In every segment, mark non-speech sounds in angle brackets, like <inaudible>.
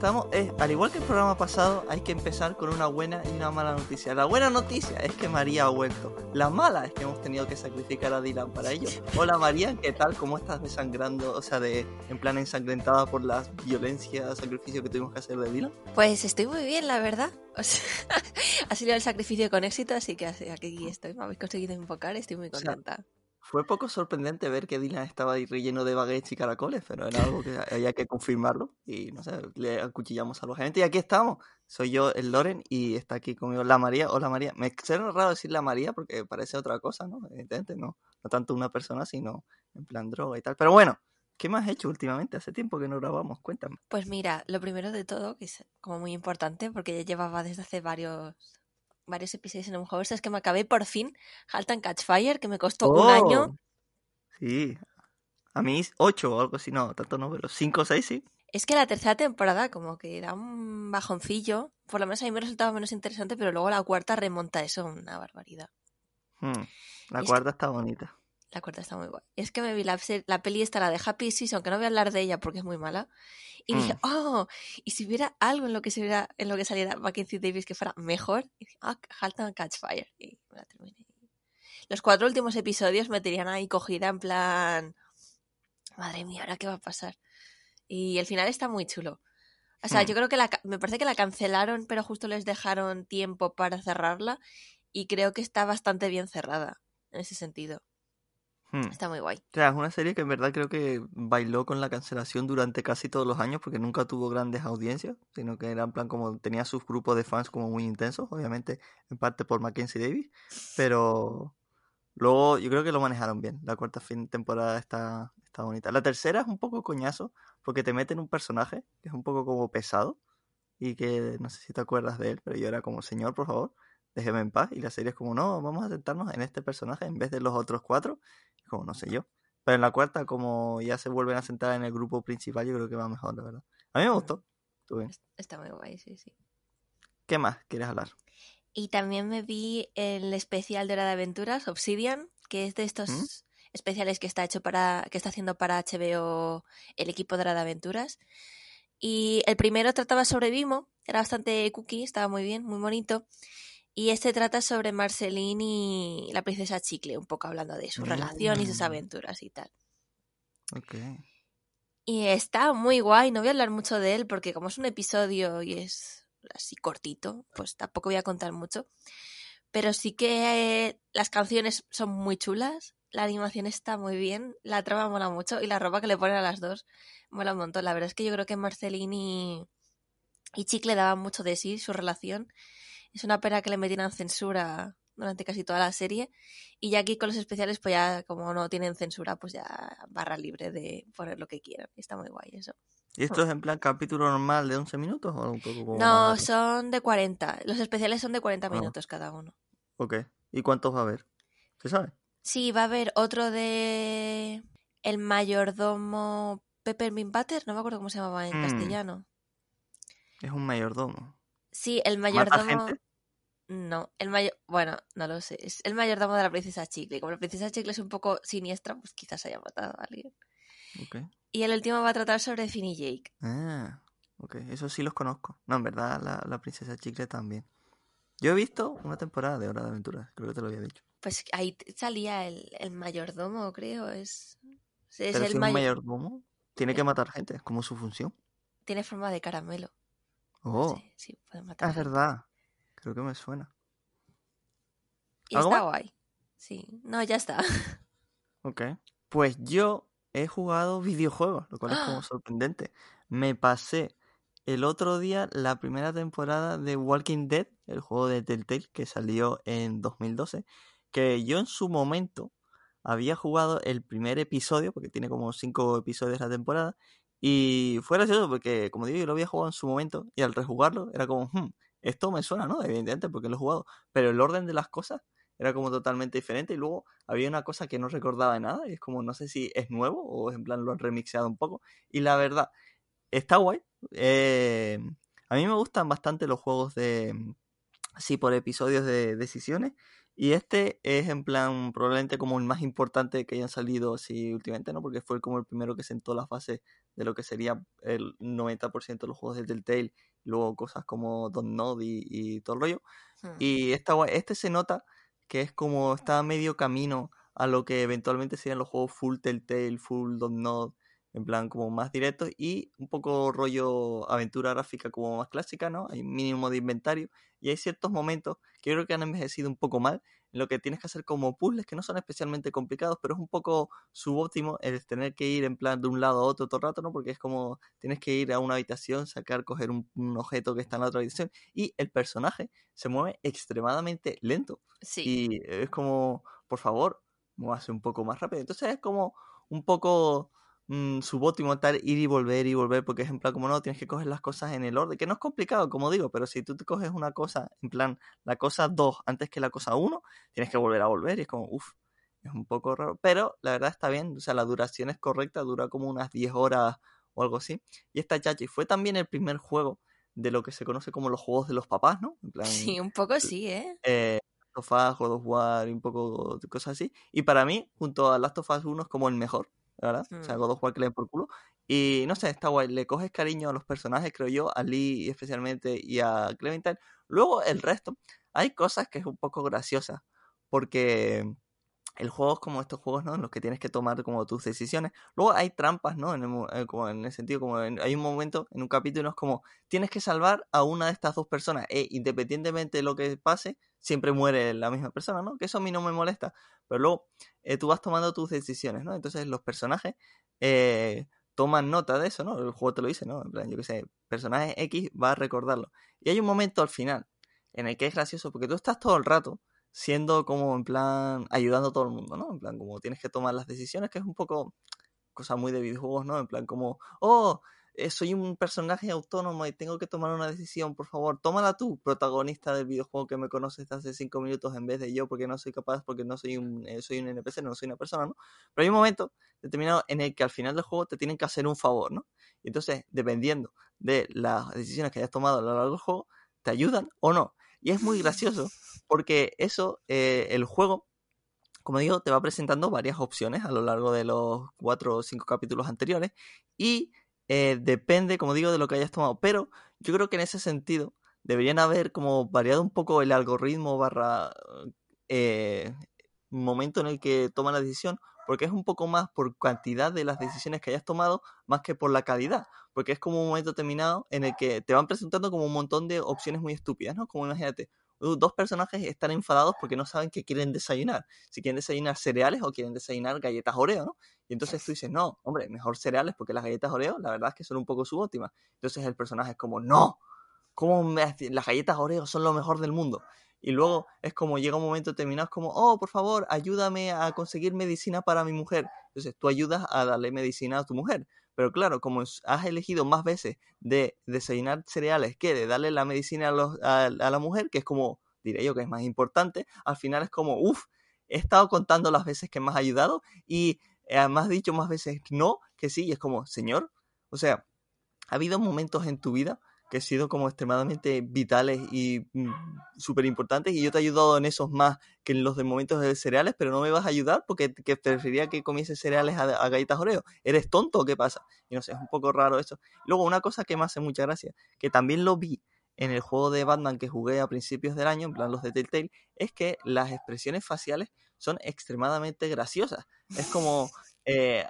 estamos, eh, al igual que el programa pasado, hay que empezar con una buena y una mala noticia. La buena noticia es que María ha vuelto. La mala es que hemos tenido que sacrificar a Dylan para ello. Hola María, ¿qué tal? ¿Cómo estás desangrando? O sea, de en plan ensangrentada por las violencias, sacrificio que tuvimos que hacer de Dylan. Pues estoy muy bien, la verdad. O sea, <laughs> ha sido el sacrificio con éxito, así que aquí estoy. Me habéis conseguido invocar, estoy muy contenta. Fue poco sorprendente ver que Dylan estaba ahí relleno de baguettes y caracoles, pero era algo que <laughs> había que confirmarlo. Y no sé, le acuchillamos a los gente. Y aquí estamos. Soy yo, el Loren, y está aquí conmigo la María. Hola María. Me suena raro decir la María porque parece otra cosa, ¿no? Evidentemente, no. No tanto una persona, sino en plan droga y tal. Pero bueno, ¿qué me has hecho últimamente? Hace tiempo que no grabamos, cuéntame. Pues mira, lo primero de todo, que es como muy importante, porque ya llevaba desde hace varios varios episodios en un juego, es que me acabé por fin Halt and Catch Fire, que me costó un año. Oh, Sí. A mí ocho o algo así, no, tanto no, pero cinco o seis sí. Es que la tercera temporada como que da un bajoncillo, por lo menos a mí me resultaba menos interesante, pero luego la cuarta remonta eso, una barbaridad. Hmm, La Y es cuarta está bonita. La cuarta está muy guay. Es que me vi la, la peli esta, la de Happy Season, que no voy a hablar de ella porque es muy mala. Y dije, Mm. oh, y si hubiera algo en lo que se hubiera, en lo que saliera Mackenzie Davis que fuera mejor, y dije, ah, Catch Fire. Y me la terminé. Los cuatro últimos episodios me tenían ahí cogida en plan, madre mía, ¿ahora qué va a pasar? Y el final está muy chulo. O sea, yo creo que la, me parece que la cancelaron, pero justo les dejaron tiempo para cerrarla. Y creo que está bastante bien cerrada en ese sentido. Hmm. Está muy guay. O sea, es una serie que en verdad creo que bailó con la cancelación durante casi todos los años porque nunca tuvo grandes audiencias, sino que era en plan como tenía sus grupos de fans como muy intensos, obviamente en parte por Mackenzie Davis, pero luego yo creo que lo manejaron bien. La cuarta fin temporada está, está bonita. La tercera es un poco coñazo porque te meten un personaje que es un poco como pesado y que no sé si te acuerdas de él, pero yo era como, señor, por favor, déjeme en paz. Y la serie es como, no, vamos a centrarnos en este personaje en vez de los otros cuatro. Como, no sé yo. Pero en la cuarta, como ya se vuelven a centrar en el grupo principal, yo creo que va mejor, la verdad. A mí me gustó. Bien. Es- Está muy guay, sí, sí. ¿Qué más quieres hablar? Y también me vi el especial de Hora de Aventuras, Obsidian, que es de estos ¿Mm? especiales que está hecho para, que está haciendo para HBO el equipo de Hora de Aventuras. Y el primero trataba sobre Vimo, era bastante cookie, estaba muy bien, muy bonito. Y este trata sobre Marceline y la princesa Chicle, un poco hablando de su relación y sus aventuras y tal. Ok. Y está muy guay, no voy a hablar mucho de él porque como es un episodio y es así cortito, pues tampoco voy a contar mucho. Pero sí que eh, las canciones son muy chulas, la animación está muy bien, la trama mola mucho y la ropa que le ponen a las dos mola un montón. La verdad es que yo creo que Marceline y, y Chicle daban mucho de sí, su relación. Es una pena que le metieran censura durante casi toda la serie. Y ya aquí con los especiales, pues ya como no tienen censura, pues ya barra libre de poner lo que quieran. Está muy guay eso. ¿Y esto es en plan capítulo normal de 11 minutos o un poco como más No, son de 40. Los especiales son de 40 Ah. minutos cada uno. Ok. ¿Y cuántos va a haber? ¿Se sabe? Sí, va a haber otro de el mayordomo Peppermint Butter, no me acuerdo cómo se llamaba en Mm. castellano. Es un mayordomo. Sí, el ¿Mata mayordomo. No, el mayor. Bueno, no lo sé. Es el mayordomo de la princesa Chicle. Como la princesa Chicle es un poco siniestra, pues quizás haya matado a alguien. Ok. Y el último va a tratar sobre Finn y Jake. Ah, ok, eso sí los conozco. No, en verdad, la, la princesa chicle también. Yo he visto una temporada de Hora de Aventura, creo que te lo había dicho. Pues ahí salía el, el mayordomo, creo. Es, es Pero el si mayor- mayordomo, tiene que matar gente, es como su función. Tiene forma de caramelo. Oh, Sí, sí, puede ah, matar. es verdad. Creo que me suena. Y ¿Algo está más? guay. Sí, no, ya está. <laughs> Ok. Pues yo he jugado videojuegos, lo cual es como ¡Ah! sorprendente. Me pasé el otro día la primera temporada de Walking Dead, el juego de Telltale que salió en 2012, que yo en su momento había jugado el primer episodio, porque tiene como cinco episodios la temporada, y fue gracioso porque, como digo, yo lo había jugado en su momento, y al rejugarlo era como, "Hmm, esto me suena, ¿no? Evidentemente, porque lo he jugado, pero el orden de las cosas era como totalmente diferente, y luego había una cosa que no recordaba de nada, y es como, no sé si es nuevo o en plan lo han remixeado un poco, y la verdad, está guay. eh, a mí me gustan bastante los juegos de así por episodios de decisiones. Y este es en plan probablemente como el más importante que hayan salido así últimamente, ¿no? Porque fue como el primero que sentó las bases de lo que sería el 90% de los juegos de Telltale. Luego cosas como Don't Nod y, y todo el rollo. Hmm. Y esta, este se nota que es como está a medio camino a lo que eventualmente serían los juegos full Telltale, full Don't Nod, en plan como más directos y un poco rollo aventura gráfica como más clásica, ¿no? Hay un mínimo de inventario y hay ciertos momentos que yo creo que han envejecido un poco mal, en lo que tienes que hacer como puzzles que no son especialmente complicados, pero es un poco subóptimo el tener que ir en plan de un lado a otro todo el rato, ¿no? Porque es como tienes que ir a una habitación, sacar, coger un, un objeto que está en la otra habitación y el personaje se mueve extremadamente lento Sí, y es como, por favor, muévase un poco más rápido. Entonces es como un poco mm, subóptimo tal ir y volver y volver, porque es en plan como no, tienes que coger las cosas en el orden, que no es complicado, como digo, pero si tú te coges una cosa, en plan, la cosa 2 antes que la cosa 1, tienes que volver a volver y es como, uff, es un poco raro, pero la verdad está bien, o sea, la duración es correcta, dura como unas 10 horas o algo así. Y esta chachi fue también el primer juego de lo que se conoce como los juegos de los papás, ¿no? En plan, sí, un poco sí, ¿eh? eh, Last of Us, God of War y un poco de cosas así. Y para mí, junto a Last of Us 1 es como el mejor, la ¿verdad? O sea. God of War que le den por culo. Y no sé, está guay. Le coges cariño a los personajes, creo yo, a Lee especialmente y a Clementine. Luego el resto, hay cosas que es un poco graciosas. Porque el juego es como estos juegos, ¿no? En los que tienes que tomar como tus decisiones. Luego hay trampas, ¿no? En el, eh, en el sentido, como hay un momento en un capítulo es como tienes que salvar a una de estas dos personas. E independientemente de lo que pase, siempre muere la misma persona, ¿no? Que eso a mí no me molesta. Pero luego eh, tú vas tomando tus decisiones, ¿no? Entonces los personajes eh, toman nota de eso, ¿no? El juego te lo dice, ¿no? En plan, yo qué sé, personaje X va a recordarlo. Y hay un momento al final en el que es gracioso porque tú estás todo el rato siendo como en plan ayudando a todo el mundo, ¿no? En plan como tienes que tomar las decisiones, que es un poco cosa muy de videojuegos, ¿no? En plan como, oh, eh, soy un personaje autónomo y tengo que tomar una decisión, por favor, tómala tú, protagonista del videojuego que me conoces desde hace cinco minutos en vez de yo, porque no soy capaz, porque no soy un, eh, soy un NPC, no soy una persona, ¿no? Pero hay un momento determinado en el que al final del juego te tienen que hacer un favor, ¿no? Y entonces, dependiendo de las decisiones que hayas tomado a lo largo del juego, te ayudan o no. Y es muy gracioso porque eso, eh, el juego, como digo, te va presentando varias opciones a lo largo de los cuatro o cinco capítulos anteriores y eh, depende, como digo, de lo que hayas tomado. Pero yo creo que en ese sentido deberían haber como variado un poco el algoritmo barra eh, momento en el que toma la decisión, porque es un poco más por cantidad de las decisiones que hayas tomado, más que por la calidad, porque es como un momento terminado en el que te van presentando como un montón de opciones muy estúpidas, ¿no? Como imagínate, dos personajes están enfadados porque no saben qué quieren desayunar, si quieren desayunar cereales o quieren desayunar galletas Oreo, ¿no? Y entonces tú dices, no, hombre, mejor cereales porque las galletas Oreo, la verdad es que son un poco subóptimas. Entonces el personaje es como, no, ¿cómo me las galletas Oreo son lo mejor del mundo? Y luego es como llega un momento determinado, es como, oh, por favor, ayúdame a conseguir medicina para mi mujer. Entonces tú ayudas a darle medicina a tu mujer. Pero claro, como has elegido más veces de desayunar cereales que de darle la medicina a, los- a- la mujer, que es como, diré yo, que es más importante, al final es como, uff, he estado contando las veces que me has ayudado y eh, has dicho más veces no que sí, y es como, señor, o sea, ha habido momentos en tu vida que han sido como extremadamente vitales y mm, súper importantes y yo te he ayudado en esos más que en los de momentos de cereales, pero no me vas a ayudar porque que preferiría que comiese cereales a, a galletas Oreo. ¿Eres tonto qué pasa? Y no sé, es un poco raro eso. Luego, una cosa que me hace mucha gracia, que también lo vi en el juego de Batman que jugué a principios del año, en plan los de Telltale, es que las expresiones faciales son extremadamente graciosas. Es como... Eh,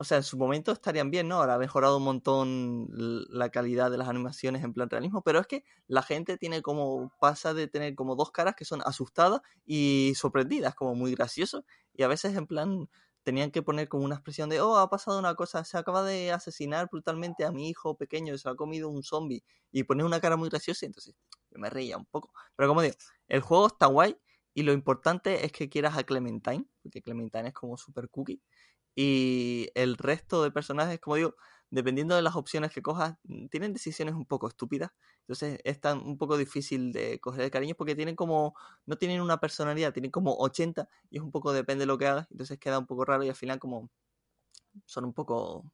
o sea, en su momento estarían bien, ¿no? Ahora ha mejorado un montón la calidad de las animaciones en plan realismo, pero es que la gente tiene como, pasa de tener como dos caras que son asustadas y sorprendidas, como muy gracioso, y a veces en plan tenían que poner como una expresión de, oh, ha pasado una cosa, se acaba de asesinar brutalmente a mi hijo pequeño, se ha comido un zombie, y poner una cara muy graciosa, entonces yo me reía un poco. Pero como digo, el juego está guay, y lo importante es que quieras a Clementine, porque Clementine es como super cookie, y el resto de personajes, como digo, dependiendo de las opciones que cojas, mm, tienen decisiones un poco estúpidas. Entonces es tan un poco difícil de coger el cariño porque tienen como, no tienen una personalidad, tienen como 80 y es un poco depende de lo que hagas. Entonces queda un poco raro y al final como son un poco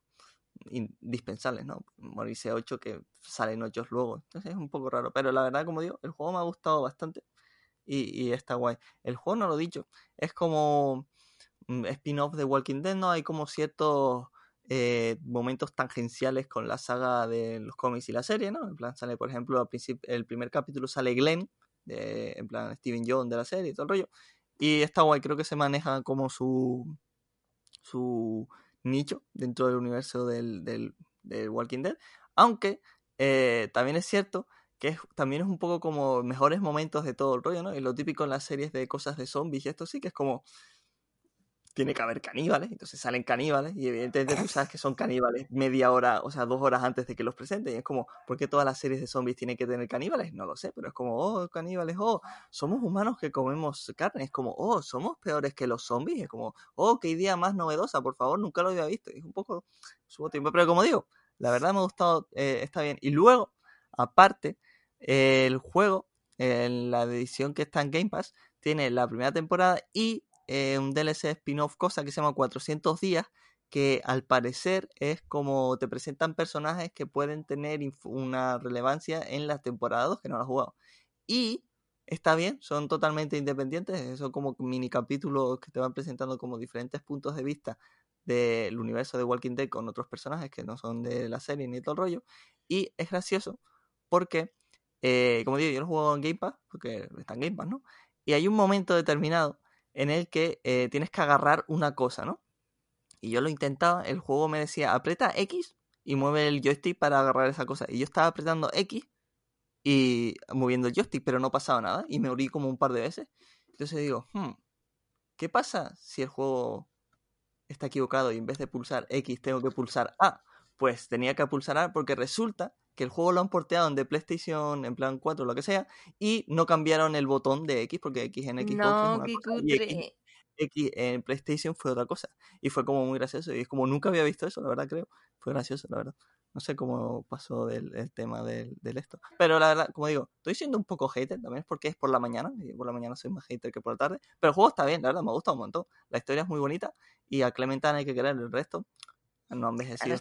indispensables, ¿no? Morirse 8 que salen 8 luego. Entonces es un poco raro. Pero la verdad, como digo, el juego me ha gustado bastante y, y está guay. El juego, no lo he dicho, es como spin-off de Walking Dead, ¿no? Hay como ciertos eh, momentos tangenciales con la saga de los cómics y la serie, ¿no? En plan, sale, por ejemplo, al el primer capítulo sale Glenn, de, en plan, Steven Jones de la serie y todo el rollo. Y está guay, creo que se maneja como su, su nicho dentro del universo del, del, Walking Dead. Aunque eh, también es cierto que también es un poco como mejores momentos de todo el rollo, ¿no? Y lo típico en las series de cosas de zombies y esto sí, que es como tiene que haber caníbales, entonces salen caníbales y evidentemente tú sabes <laughs> que son caníbales media hora, o sea, dos horas antes de que los presenten. Y es como, ¿por qué todas las series de zombies tienen que tener caníbales? No lo sé, pero es como, oh, caníbales, oh, somos humanos que comemos carne. Es como, oh, somos peores que los zombies. Es como, oh, qué idea más novedosa, por favor, nunca lo había visto. es un poco, subo tiempo, pero como digo, la verdad me ha gustado, eh, está bien. Y luego, aparte, el juego, en la edición que está en Game Pass, tiene la primera temporada y eh, un DLC spin-off cosa que se llama 400 días, que al parecer es como te presentan personajes que pueden tener una relevancia en las temporadas que no lo has jugado. Y está bien, son totalmente independientes, son como mini capítulos que te van presentando como diferentes puntos de vista del universo de Walking Dead con otros personajes que no son de la serie ni todo el rollo. Y es gracioso porque, eh, como digo, yo lo juego en Game Pass, porque está en Game Pass, ¿no? Y hay un momento determinado en el que eh, tienes que agarrar una cosa, ¿no? Y yo lo intentaba, el juego me decía, aprieta X y mueve el joystick para agarrar esa cosa. Y yo estaba apretando X y moviendo el joystick, pero no pasaba nada. Y me morí como un par de veces. Entonces digo, hmm, ¿qué pasa si el juego está equivocado y en vez de pulsar X tengo que pulsar A? Pues tenía que pulsar A porque resulta que el juego lo han porteado en de PlayStation, en plan 4 o lo que sea, y no cambiaron el botón de X, porque X en Xbox no, es una cosa, y X, en PlayStation fue otra cosa. Y fue como muy gracioso. Y es como nunca había visto eso, la verdad creo. Fue gracioso, la verdad. No sé cómo pasó del el tema del, del, esto. Pero la verdad, como digo, estoy siendo un poco hater también porque es por la mañana. Y por la mañana soy más hater que por la tarde. Pero el juego está bien, la verdad, me gusta un montón. La historia es muy bonita. Y a Clementine hay que querer el resto. No han envejecido.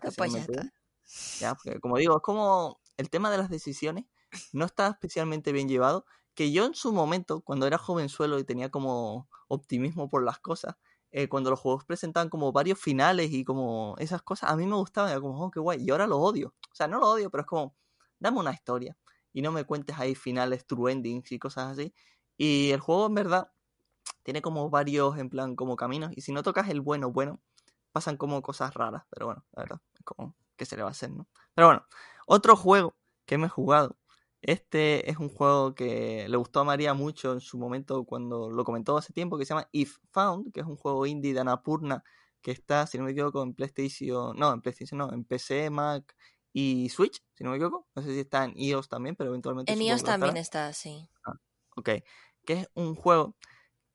Ya, porque como digo, es como el tema de las decisiones no está especialmente bien llevado. Que yo en su momento, cuando era jovenzuelo y tenía como optimismo por las cosas, eh, cuando los juegos presentaban como varios finales y como esas cosas, a mí me gustaban, era como, oh, qué guay. Y ahora lo odio. O sea, no lo odio, pero es como, dame una historia y no me cuentes ahí finales, true endings y cosas así. Y el juego en verdad tiene como varios, en plan, como caminos. Y si no tocas el bueno, bueno, pasan como cosas raras. Pero bueno, la verdad, es como que se le va a hacer, ¿no? Pero bueno, otro juego que me he jugado. Este es un juego que le gustó a María mucho en su momento cuando lo comentó hace tiempo, que se llama If Found, que es un juego indie de Anapurna que está, si no me equivoco, en PlayStation, no, en PlayStation no, en PC, Mac y Switch, si no me equivoco. No sé si está en iOS también, pero eventualmente... En iOS también está, sí. Ah, ok, que es un juego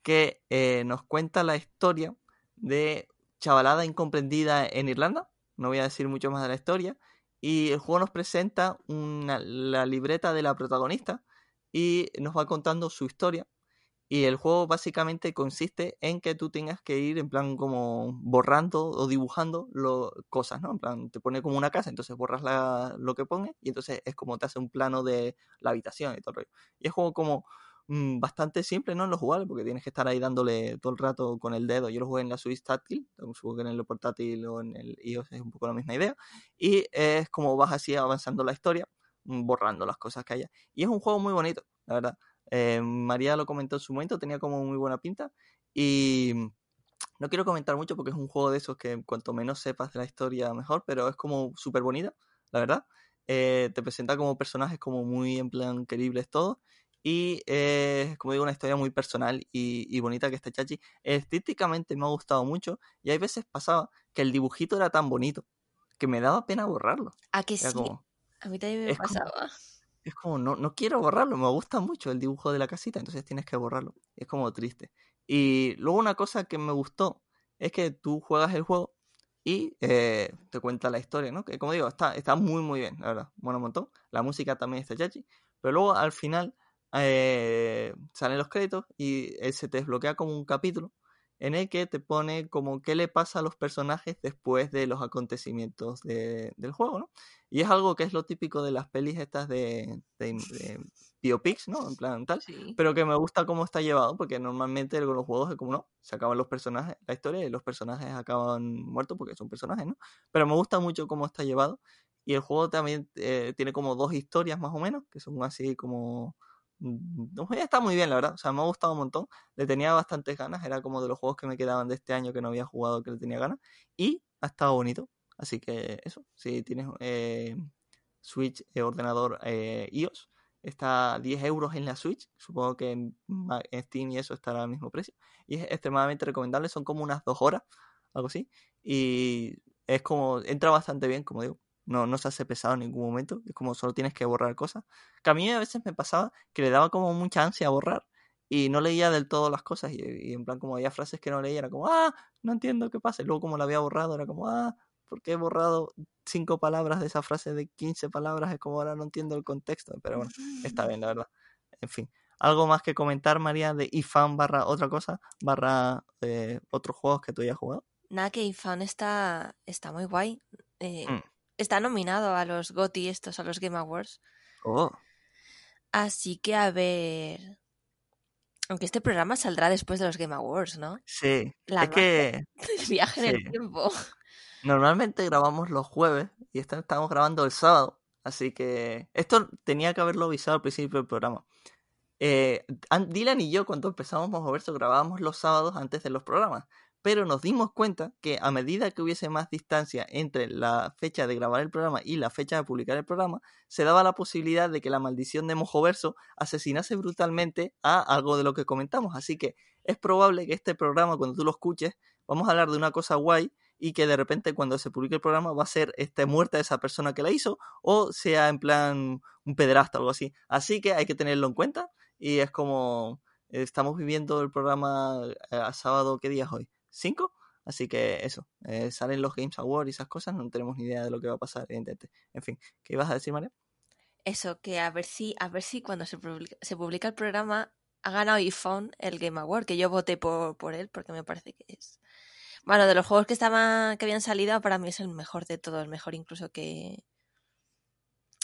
que eh, nos cuenta la historia de chavalada incomprendida en Irlanda, no voy a decir mucho más de la historia. Y el juego nos presenta una, la libreta de la protagonista y nos va contando su historia. Y el juego básicamente consiste en que tú tengas que ir en plan como borrando o dibujando lo, cosas, ¿no? En plan, te pone como una casa, entonces borras la, lo que pone y entonces es como te hace un plano de la habitación y todo el rollo. Y es juego como mm, bastante simple, ¿no? En lo jugable, porque tienes que estar ahí dándole todo el rato con el dedo. Yo lo jugué en la Switch táctil, supongo que en el portátil o en el iOS es un poco la misma idea. Y es como vas así avanzando la historia, mm, borrando las cosas que haya. Y es un juego muy bonito, la verdad. Eh, María lo comentó en su momento, tenía como muy buena pinta. Y no quiero comentar mucho porque es un juego de esos que cuanto menos sepas de la historia mejor, pero es como súper bonita, la verdad. Eh, te presenta como personajes como muy en plan queribles todos. Y es, como digo, una historia muy personal y, bonita que está Chachi. Estéticamente me ha gustado mucho y hay veces pasaba que el dibujito era tan bonito que me daba pena borrarlo. ¿A que sí? a mí también me pasaba es como, no, no quiero borrarlo, me gusta mucho el dibujo de la casita, entonces tienes que borrarlo. Es como triste. Y luego una cosa que me gustó es que tú juegas el juego y eh, te cuenta la historia, ¿no? Que como digo, está, está muy, muy bien, la verdad. Bueno, un montón. La música también está chachi. Pero luego al final eh, salen los créditos y eh, se te desbloquea como un capítulo en el que te pone como qué le pasa a los personajes después de los acontecimientos del juego, ¿no? Y es algo que es lo típico de las pelis estas de, de, biopics, ¿no? En plan tal, pero que me gusta cómo está llevado, porque normalmente con los juegos es como no, se acaban los personajes, la historia y los personajes acaban muertos porque son personajes, ¿no? Pero me gusta mucho cómo está llevado y el juego también eh, tiene como dos historias más o menos, que son así como no, está muy bien, la verdad. O sea, me ha gustado un montón. Le tenía bastantes ganas. Era como de los juegos que me quedaban de este año que no había jugado que le tenía ganas. Y ha estado bonito. Así que eso. Si tienes eh, Switch, eh, ordenador eh, iOS, está 10 euros en la Switch. Supongo que en, Steam y eso estará al mismo precio. Y es extremadamente recomendable. Son como unas dos horas, algo así. Y es como, entra bastante bien, como digo no, no se hace pesado en ningún momento, es como solo tienes que borrar cosas. Que a mí a veces me pasaba que le daba como mucha ansia a borrar y no leía del todo las cosas y, en plan como había frases que no leía, era como, ah, no entiendo qué pasa. Y luego como la había borrado, era como, ah, ¿por qué he borrado cinco palabras de esa frase de 15 palabras? Es como ahora no entiendo el contexto, pero bueno, está bien, la verdad. En fin. ¿Algo más que comentar, María, de ifan barra otra cosa, barra eh, otros juegos que tú hayas jugado? Nada, que ifan está, está muy guay. Eh, mm está nominado a los GOTY estos, a los Game Awards. Oh. Así que a ver. Aunque este programa saldrá después de los Game Awards, ¿no? Sí. es que. viaje en el tiempo. Normalmente grabamos los jueves y estamos grabando el sábado. Así que. Esto tenía que haberlo avisado al principio del programa. Eh, Dylan y yo, cuando empezamos a verso, grabábamos los sábados antes de los programas pero nos dimos cuenta que a medida que hubiese más distancia entre la fecha de grabar el programa y la fecha de publicar el programa, se daba la posibilidad de que la maldición de Mojoverso asesinase brutalmente a algo de lo que comentamos. Así que es probable que este programa, cuando tú lo escuches, vamos a hablar de una cosa guay y que de repente cuando se publique el programa va a ser este, muerta esa persona que la hizo o sea en plan un pedrasta o algo así. Así que hay que tenerlo en cuenta y es como estamos viviendo el programa eh, a sábado, ¿qué día es hoy? 5. Así que eso, eh, salen los Games Awards y esas cosas, no tenemos ni idea de lo que va a pasar, evidentemente. En fin, ¿qué ibas a decir, María? Eso, que a ver si, a ver si cuando se publica, el programa ha ganado iPhone el Game Award, que yo voté por, por él porque me parece que es. Bueno, de los juegos que estaban, que habían salido, para mí es el mejor de todos, mejor incluso que.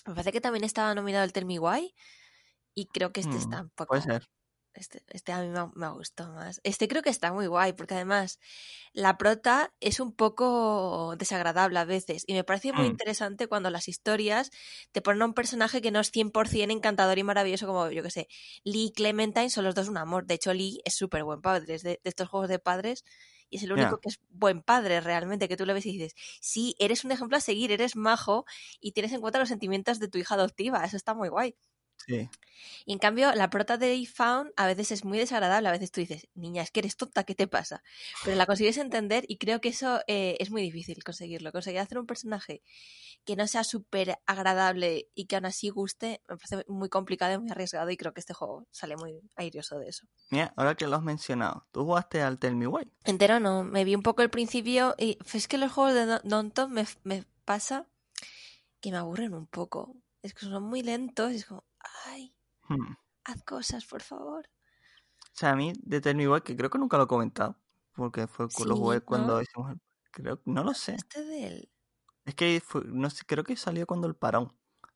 Me parece que también estaba nominado el Tell Me Why. Y creo que este mm, está un poco. Puede ser. Este, este, a mí me, me, gustado más. Este creo que está muy guay, porque además la prota es un poco desagradable a veces. Y me parece muy mm. interesante cuando las historias te ponen a un personaje que no es 100% encantador y maravilloso, como yo que sé, Lee y Clementine son los dos un amor. De hecho, Lee es súper buen padre, es de, estos juegos de padres. Y es el único que es buen padre realmente, que tú le ves y dices, sí, eres un ejemplo a seguir, eres majo y tienes en cuenta los sentimientos de tu hija adoptiva. Eso está muy guay. Y en cambio, la prota de Found a veces es muy desagradable. A veces tú dices, niña, es que eres tonta, ¿qué te pasa? Pero la consigues entender y creo que eso eh, es muy difícil conseguirlo. Conseguir hacer un personaje que no sea súper agradable y que aún así guste, me parece muy complicado y muy arriesgado. Y creo que este juego sale muy airioso de eso. Mira, ahora que lo has mencionado, ¿tú jugaste al Tell Me Why? Entero no, me vi un poco el principio y es que los juegos de Don me, me pasa que me aburren un poco. Es que son muy lentos y es como, ay, hmm. haz cosas, por favor. sea, a mí de Why, que creo que nunca lo he comentado, porque fue Sí, jugué cuando hicimos el... Creo, no lo sé. Este de él. Es que fue- no sé, creo que salió cuando el parón.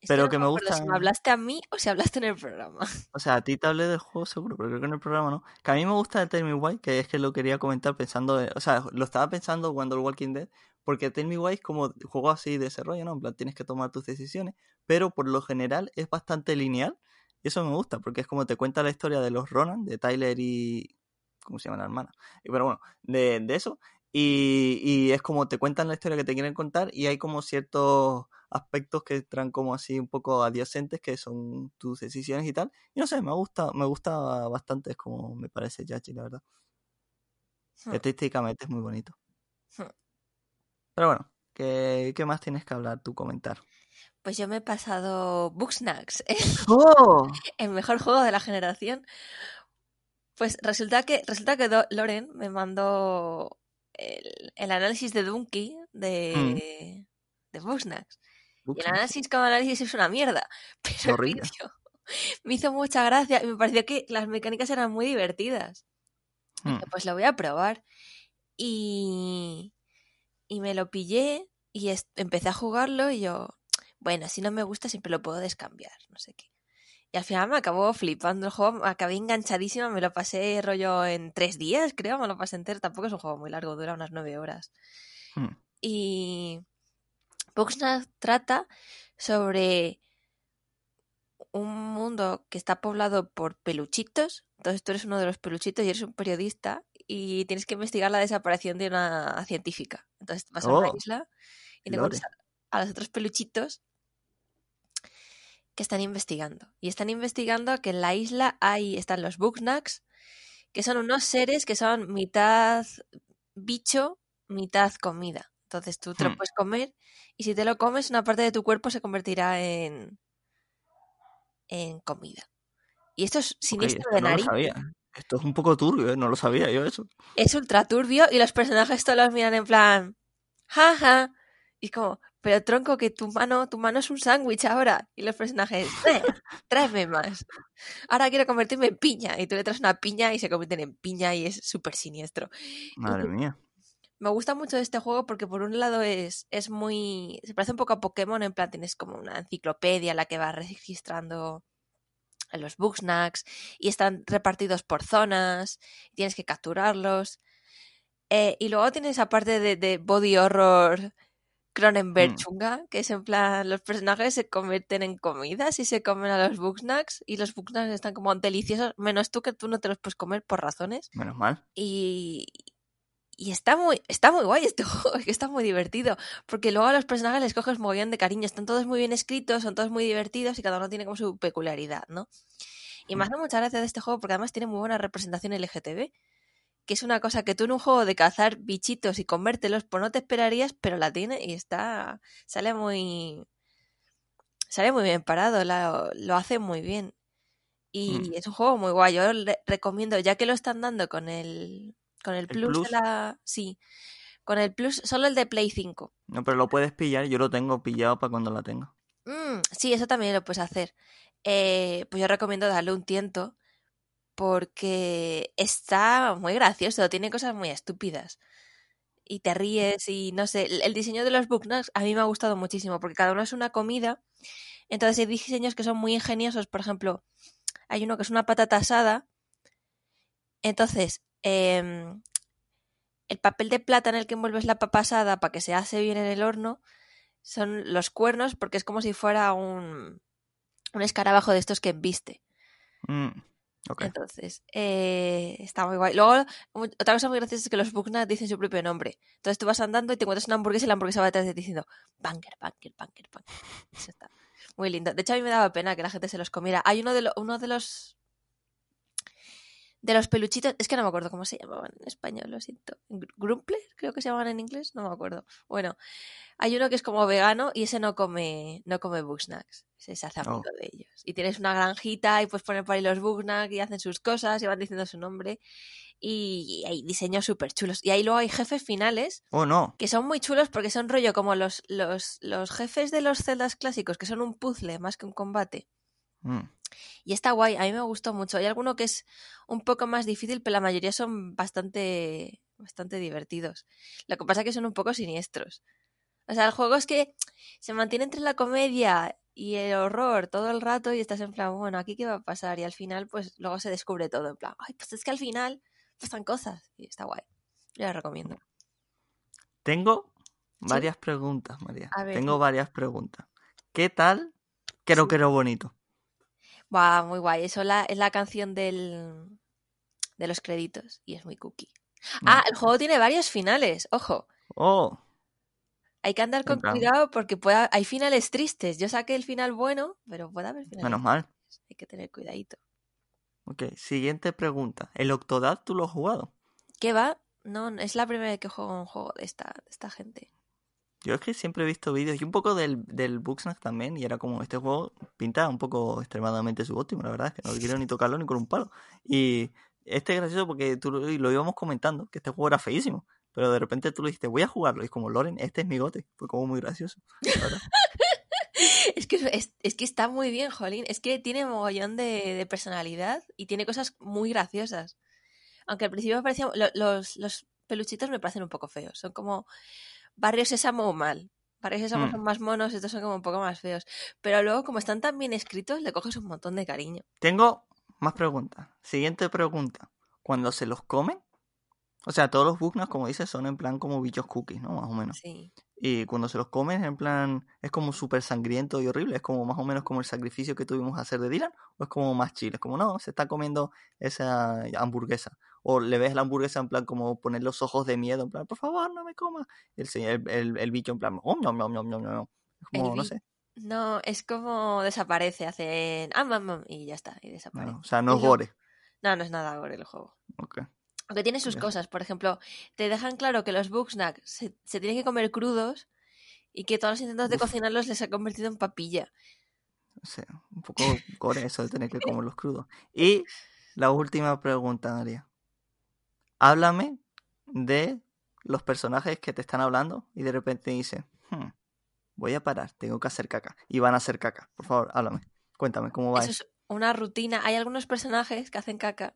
Pero que me gusta- si me hablaste a mí o si hablaste en el programa. <laughs> O sea, a ti te hablé del juego seguro, pero creo que en el programa no. Que a mí me gusta el Tell Me Why, que es que lo quería comentar pensando, en- o sea, lo estaba pensando cuando el Walking Dead, porque Tell Me Why es como juego así de ese rollo, ¿no? En plan, tienes que tomar tus decisiones, pero por lo general es bastante lineal, y eso me gusta, porque es como te cuenta la historia de los Ronan, de Tyler y... ¿Cómo se llama la hermana? Pero bueno, de, de eso, y, y es como te cuentan la historia que te quieren contar, y hay como ciertos aspectos que entran como así un poco adyacentes que son tus decisiones y tal y no sé me gusta me gusta bastante es como me parece Yachi la verdad Hmm. estéticamente es muy bonito Hmm. pero bueno ¿qué, qué más tienes que hablar tú comentar Pues yo me he pasado Bugsnax, ¡Oh! <laughs> el mejor juego de la generación. Pues resulta que, resulta que Do- Loren me mandó el, el análisis de Donkey de, de Bugsnax. Y el análisis como análisis es una mierda. <laughs> Pero el Horrible. vídeo <laughs> me hizo mucha gracia y me pareció que las mecánicas eran muy divertidas. Hmm. Dije, Pues lo voy a probar. Y, y me lo pillé y empecé a jugarlo y yo, bueno, si no me gusta siempre lo puedo descambiar, no sé qué. Y al final me acabó flipando el juego, me acabé enganchadísima, me lo pasé rollo en tres días, creo, me lo pasé entero. Tampoco es un juego muy largo, dura unas nueve horas. Hmm. Y Bugsnax trata sobre un mundo que está poblado por peluchitos. Entonces tú eres uno de los peluchitos y eres un periodista y tienes que investigar la desaparición de una científica. Entonces vas a una Oh, isla y te encuentras a a los otros peluchitos que están investigando. Y están investigando que en la isla hay, están los Bugsnax, que son unos seres que son mitad bicho, mitad comida. Entonces tú te lo Hmm. puedes comer y si te lo comes, una parte de tu cuerpo se convertirá en, en comida. Y esto es siniestro esto de no lo nariz. sabía esto es un poco turbio ¿eh? no lo sabía yo eso Es ultra turbio y los personajes todos los miran en plan, jaja. Y es como, pero tronco, que tu mano, tu mano es un sándwich ahora. Y los personajes, "Eh, tráeme más. Ahora quiero convertirme en piña. Y tú le traes una piña y se convierten en piña y es súper siniestro. madre mía Me gusta mucho este juego porque por un lado es, es muy... Se parece un poco a Pokémon, en plan tienes como una enciclopedia en la que vas registrando los Bugsnax y están repartidos por zonas, y tienes que capturarlos. Eh, y luego tienes esa parte de, de body horror Cronenberg Mm. chunga, que es en plan, los personajes se convierten en comidas y se comen a los Bugsnax y los Bugsnax están como deliciosos, menos tú que tú no te los puedes comer por razones. menos mal Y, y está muy, está muy guay este juego, <laughs> es que está muy divertido. Porque luego a los personajes les coges mogollón de cariño. Están todos muy bien escritos, son todos muy divertidos y cada uno tiene como su peculiaridad, ¿no? Y me Mm. hace mucha gracia de este juego porque además tiene muy buena representación LGTB. Que es una cosa que tú en un juego de cazar bichitos y comértelos, pues no te esperarías, pero la tiene y está. sale muy. sale muy bien parado, la- lo hace muy bien. Y Mm. es un juego muy guay. Yo le recomiendo, ya que lo están dando con el, con el ¿El plus, Plus? de la. Sí, con el plus, solo el de Play 5. no pero lo puedes pillar yo lo tengo pillado para cuando la tenga Mm, sí, eso también lo puedes hacer. Eh, pues yo recomiendo darle un tiento porque está muy gracioso, tiene cosas muy estúpidas. Y te ríes y no sé, el- el diseño de los Bugsnax a mí me ha gustado muchísimo porque cada uno es una comida. Entonces hay diseños que son muy ingeniosos. Por ejemplo, hay uno que es una patata asada. Entonces, em, el papel de plata en el que envuelves la papa asada para que se hace bien en el horno son los cuernos porque es como si fuera un, un escarabajo de estos que viste. Mm, ok Entonces, eh, está muy guay. Luego, otra cosa muy graciosa es que los Bugsnax dicen su propio nombre. Entonces tú vas andando y te encuentras una hamburguesa y la hamburguesa va detrás de ti diciendo Banger, Banger, Banger, Banger. Eso está muy lindo. De hecho, a mí me daba pena que la gente se los comiera. Hay uno de, lo- uno de los de los peluchitos, es que no me acuerdo cómo se llamaban en español, lo siento. Gr- Grumpler, creo que se llamaban en inglés, no me acuerdo. Bueno, hay uno que es como vegano y ese no come, no come Bugsnax. Ese se hace amigo Oh. de ellos. Y tienes una granjita y puedes poner por ahí los Bugsnax y hacen sus cosas y van diciendo su nombre. Y hay diseños súper chulos. Y ahí luego hay jefes finales oh no que son muy chulos porque son rollo como los, los, los jefes de los celdas clásicos, que son un puzzle más que un combate. Mm, Y está guay, a mí me gustó mucho. Hay alguno que es un poco más difícil, pero la mayoría son bastante, bastante divertidos. Lo que pasa es que son un poco siniestros. O sea, el juego es que se mantiene entre la comedia y el horror todo el rato y estás en plan, bueno, aquí qué va a pasar y al final pues luego se descubre todo en plan, ay, pues es que al final pasan cosas y está guay. Yo la recomiendo. Tengo varias preguntas, María. Tengo varias preguntas. ¿Qué tal? Creo que era bonito. Va, muy guay. Eso la, es la canción del, de los créditos y es muy cookie. Ah, el juego tiene varios finales, ojo. Oh. Hay que andar con cuidado porque pueda, hay finales tristes. Yo saqué el final bueno, pero puede haber finales. Menos mal. Hay que tener cuidadito. Ok, siguiente pregunta. ¿El Octodad tú lo has jugado? ¿Qué va? No, es la primera vez que juego un juego de esta, de esta gente. Yo es que siempre he visto vídeos y un poco del, del Bugsnax también y era como este juego pinta un poco extremadamente subóptimo, la verdad es que no quiero ni tocarlo ni con un palo. Y este es gracioso porque tú lo íbamos comentando, que este juego era feísimo, pero de repente tú le dijiste, voy a jugarlo y es como, Loren, este es mi gote. Fue como muy gracioso. <laughs> es, que, es, que está muy bien, Jolín. Es que tiene mogollón de, de, personalidad y tiene cosas muy graciosas. Aunque al principio me parecían, los, los peluchitos me parecen un poco feos. Son como Barrio Sésamo mal. Barrio Sésamo mm. son más monos, estos son como un poco más feos. Pero luego, como están tan bien escritos, le coges un montón de cariño. Tengo más preguntas. Siguiente pregunta. Cuando se los comen, o sea, todos los bugnas, como dices, son en plan como bichos cookies, ¿no? Más o menos. Sí. Y cuando se los comen, en plan, es como súper sangriento y horrible. Es como más o menos como el sacrificio que tuvimos a hacer de Dylan. O es como más chile. Es como, no, se está comiendo esa hamburguesa. O le ves la hamburguesa en plan como poner los ojos de miedo. En plan, por favor, no me comas. Y el, el, el, bicho en plan, oh, no, no, no, no, no. Es como, no sé. No, es como desaparece, hacen ah, y ya está, y desaparece. o sea, no es gore. No, no es nada gore el juego. Ok. Aunque tiene sus cosas, por ejemplo, te dejan claro que los Bugsnack se, se tienen que comer crudos y que todos los intentos de cocinarlos les ha convertido en papilla. O sea, un poco core eso de tener que <laughs> comerlos crudos. Y la última pregunta, María. Háblame de los personajes que te están hablando y de repente dice, hmm, voy a parar, tengo que hacer caca. Y van a hacer caca. Por favor, háblame. Cuéntame, ¿cómo va? Eso es una rutina. Hay algunos personajes que hacen caca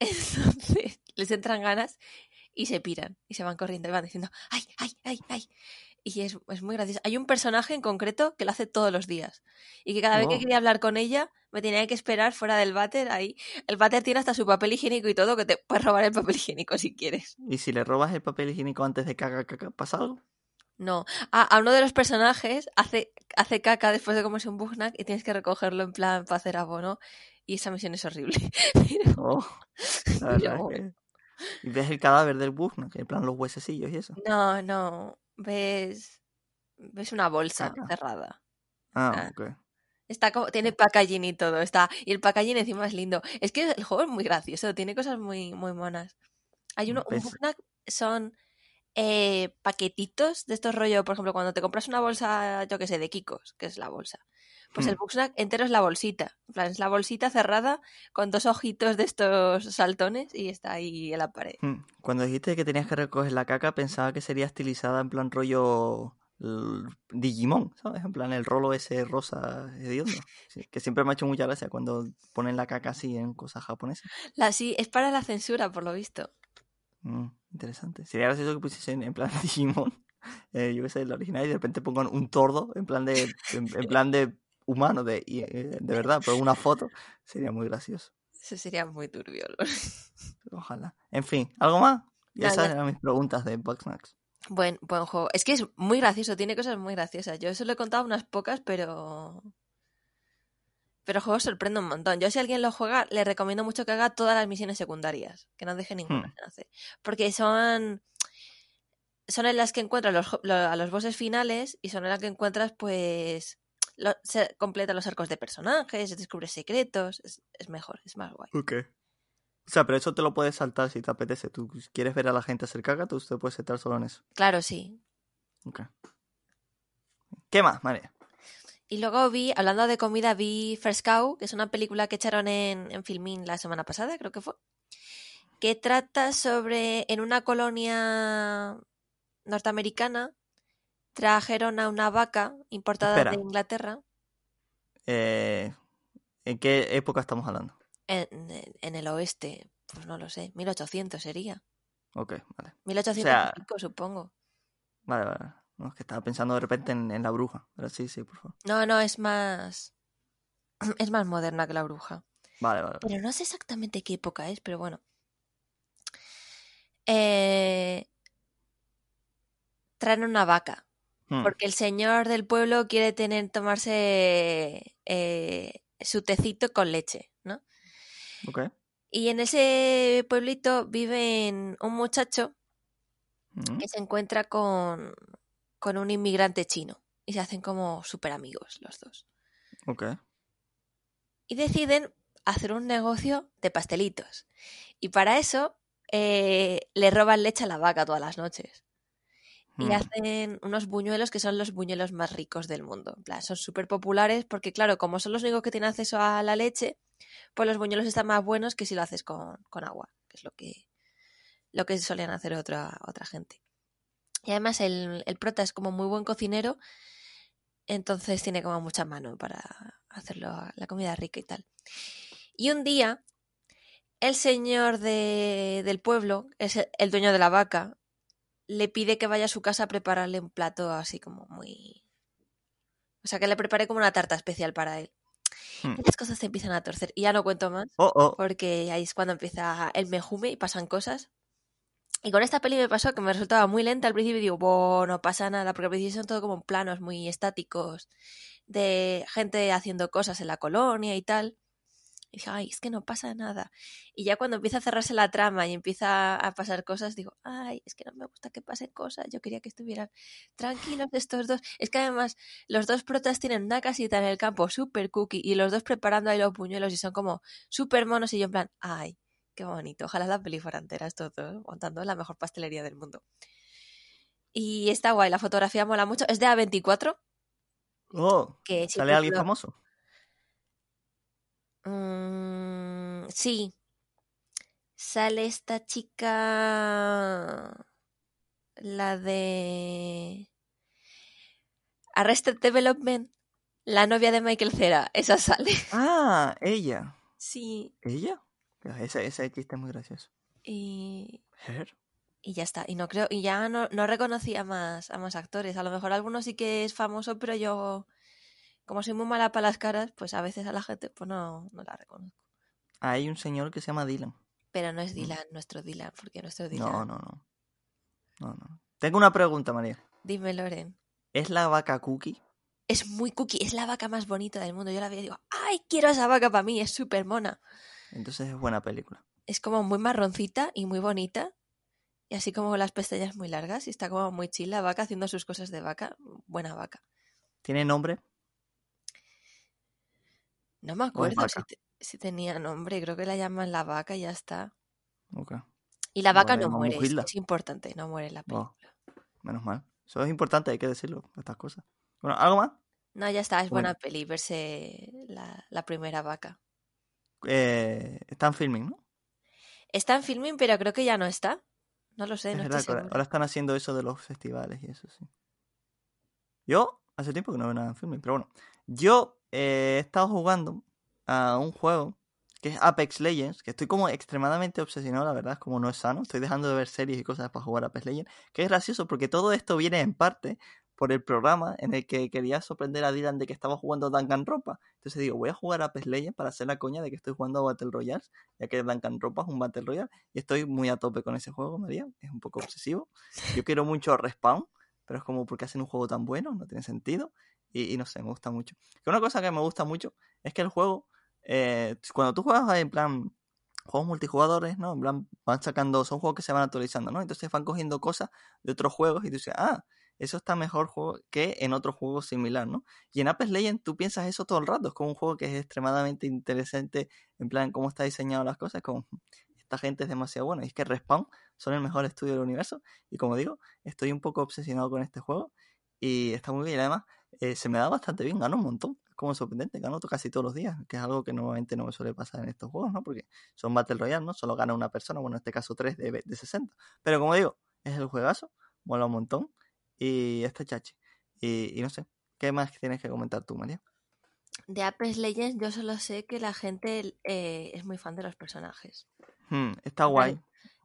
<laughs> Entonces les entran ganas y se piran y se van corriendo y van diciendo ¡ay, ay, ay, ay! Y es, muy gracioso. Hay un personaje en concreto que lo hace todos los días. Y que cada vez que quería hablar con ella, me tenía que esperar fuera del váter. Ahí. El váter tiene hasta su papel higiénico y todo, que te puedes robar el papel higiénico si quieres. ¿Y si le robas el papel higiénico antes de caca, caca, pasa algo? No. a uno de los personajes hace, hace caca después de comerse un bugnack y tienes que recogerlo en plan para hacer abono y esa misión es horrible. <laughs> Oh, <laughs> y ves el cadáver del. Que en plan los huesecillos y eso. No, no. Ves. Ves una bolsa cerrada. Ah, ah, ok. Está como, tiene packaging y todo, está, y el packaging encima es lindo. Es que el juego es muy gracioso, tiene cosas muy, muy monas. Hay uno, un son eh, paquetitos de estos rollos, por ejemplo, cuando te compras una bolsa, yo que sé, de Kikos, que es la bolsa. Pues el hmm. Bugsnack entero es la bolsita. En plan, es la bolsita cerrada con dos ojitos de estos saltones y está ahí en la pared. Hmm. Cuando dijiste que tenías que recoger la caca, pensaba que sería estilizada en plan rollo Digimon, ¿sabes? En plan el rolo ese rosa hediondo. que siempre me ha hecho mucha gracia cuando ponen la caca así en cosas japonesas. La, sí, es para la censura, por lo visto. Mm, interesante. Sería gracioso que pusiesen en plan <laughs> Digimon. Eh, yo que sé, la original y de repente pongan un tordo en plan de en plan de humano de, eh, de verdad, pero una foto sería muy gracioso. Eso sería muy turbio. Ojalá. En fin, ¿algo más? Y esas eran mis preguntas de Bugsnax. Buen, buen juego. Es que es muy gracioso, tiene cosas muy graciosas. Yo solo he contado unas pocas, pero. Pero el juego sorprende un montón. Yo, si alguien lo juega, le recomiendo mucho que haga todas las misiones secundarias. Que no deje ninguna hmm. hacer. Porque son. Son en las que encuentras los, a los bosses finales y son en las que encuentras, pues se completa los arcos de personajes, descubres secretos, es, mejor, es más guay. Ok. O sea, pero eso te lo puedes saltar si te apetece. Tú quieres ver a la gente hacer caca, tú te puedes saltar solo en eso. Claro, sí. Ok. ¿Qué más, María? Y luego vi, hablando de comida, vi First Cow, que es una película que echaron en, en Filmin la semana pasada, creo que fue. Que trata sobre en una colonia norteamericana trajeron a una vaca importada de Inglaterra. Eh, ¿En qué época estamos hablando? En, el oeste, pues no lo sé, 1800 sería. Ok, vale. 1805, supongo. Vale, vale. No, es que estaba pensando de repente en, en la bruja. Pero sí, sí, por favor. No, no, es más. <clears throat> Es más moderna que la bruja. Vale, vale. Pero no sé exactamente qué época es, pero bueno. Eh, traen una vaca. Hmm, Porque el señor del pueblo quiere tener, tomarse eh, su tecito con leche, ¿no? Y en ese pueblito vive un muchacho Mm, que se encuentra con, con un inmigrante chino. Y se hacen como súper amigos los dos. Y deciden hacer un negocio de pastelitos. Y para eso eh, le roban leche a la vaca todas las noches. Y Hmm, hacen unos buñuelos que son los buñuelos más ricos del mundo. Plan, son súper populares porque, claro, como son los únicos que tienen acceso a la leche, pues los buñuelos están más buenos que si lo haces con, con agua, que es lo que, lo que solían hacer otra, otra gente. Y además el, el prota es como muy buen cocinero, entonces tiene como mucha mano para hacerlo la comida rica y tal. Y un día, el señor de- del pueblo, es el- el dueño de la vaca, le pide que vaya a su casa a prepararle un plato así como muy... O sea, que le prepare como una tarta especial para él. hmm. Y las cosas se empiezan a torcer. Y ya no cuento más, Oh, oh. porque ahí es cuando empieza el mejume y pasan cosas. Y con esta peli me pasó que me resultaba muy lenta al principio y digo, "Buah, no pasa nada, porque al principio son todo como planos muy estáticos de gente haciendo cosas en la colonia y tal. Y dije, ay, es que no pasa nada. Y ya cuando empieza a cerrarse la trama y empieza a pasar cosas, digo, ay, es que no me gusta que pasen cosas. Yo quería que estuvieran tranquilos estos dos. Es que además los dos protas tienen una casita en el campo súper cookie y los dos preparando ahí los puñuelos y son como súper monos y yo en plan, ay, qué bonito. Ojalá la peli fuera entera estos dos montando la mejor pastelería del mundo. Y está guay, la fotografía mola mucho. Es de A24, Oh, que ¿Sale alguien famoso? Mm, sí. Sale esta chica. La de. Arrested Development. La novia de Michael Cera. Esa sale. Ah, ella. Sí. ¿Ella? Ese, ese chiste es muy gracioso. Y. Her. Y ya está. Y no creo. Y ya no, no reconocí a más, a más actores. A lo mejor alguno sí que es famoso, pero yo. Como soy muy mala para las caras, pues a veces a la gente pues no, no la reconozco. Hay un señor que se llama Dylan. Pero no es Dylan, nuestro Dylan, porque nuestro Dylan. No, no, no. No, no. Tengo una pregunta, María. Dime, Loren. ¿Es la vaca Cookie? Es muy cookie, es la vaca más bonita del mundo. Yo la veo y digo, ¡ay, quiero esa vaca para mí! Es súper mona. Entonces es buena película. Es como muy marroncita y muy bonita. Y así como las pestañas muy largas. Y está como muy chill la vaca haciendo sus cosas de vaca. Buena vaca. ¿Tiene nombre? No me ¿O es acuerdo si, te- si tenía nombre. Creo que la llaman la vaca y ya está. Ok. Y la vaca Vale, no muere. Es, es importante, no muere en la Oh. película. Menos mal. Eso es importante, hay que decirlo, estas cosas. Bueno, ¿algo más? No, ya está. Es buena peli verse la, la primera vaca. Eh, están filming, ¿no? Está en filming, pero creo que ya no está. No lo sé, Es no verdad estoy ahora, ahora están haciendo eso de los festivales y eso, sí. Yo, hace tiempo que no veo nada en filming, pero bueno. Yo he estado jugando a un juego que es Apex Legends, que estoy como extremadamente obsesionado, la verdad, como no es sano. Estoy dejando de ver series y cosas para jugar Apex Legends, que es gracioso porque todo esto viene en parte por el programa en el que quería sorprender a Dylan de que estaba jugando Danganronpa. Entonces digo, voy a jugar a Apex Legends para hacer la coña de que estoy jugando a Battle Royale, ya que Danganronpa es un Battle Royale y estoy muy a tope con ese juego, María, es un poco obsesivo. Yo quiero mucho a Respawn, pero es como porque hacen un juego tan bueno, no tiene sentido. Y, no sé, me gusta mucho. Que una cosa que me gusta mucho es que el juego, eh, cuando tú juegas en plan juegos multijugadores, ¿no? En plan, van sacando, son juegos que se van actualizando, ¿no? Entonces van cogiendo cosas de otros juegos y tú dices, ah, eso está mejor juego que en otro juego similar, ¿no? Y en Apex Legends tú piensas eso todo el rato, es como un juego que es extremadamente interesante, en plan, cómo está diseñado las cosas, como esta gente es demasiado buena. Y es que Respawn son el mejor estudio del universo. Y como digo, estoy un poco obsesionado con este juego. Y está muy bien. Además, eh, se me da bastante bien, gano un montón. Es como sorprendente, gano casi todos los días, que es algo que normalmente no me suele pasar en estos juegos, ¿no? Porque son Battle Royale, ¿no? Solo gana una persona, bueno, en este caso 3 de, de 60. Pero como digo, es el juegazo, mola un montón. Y está chachi. Y, y no sé, ¿qué más tienes que comentar tú, María? De Apex Legends yo solo sé que la gente eh, es muy fan de los personajes. Hmm, está guay.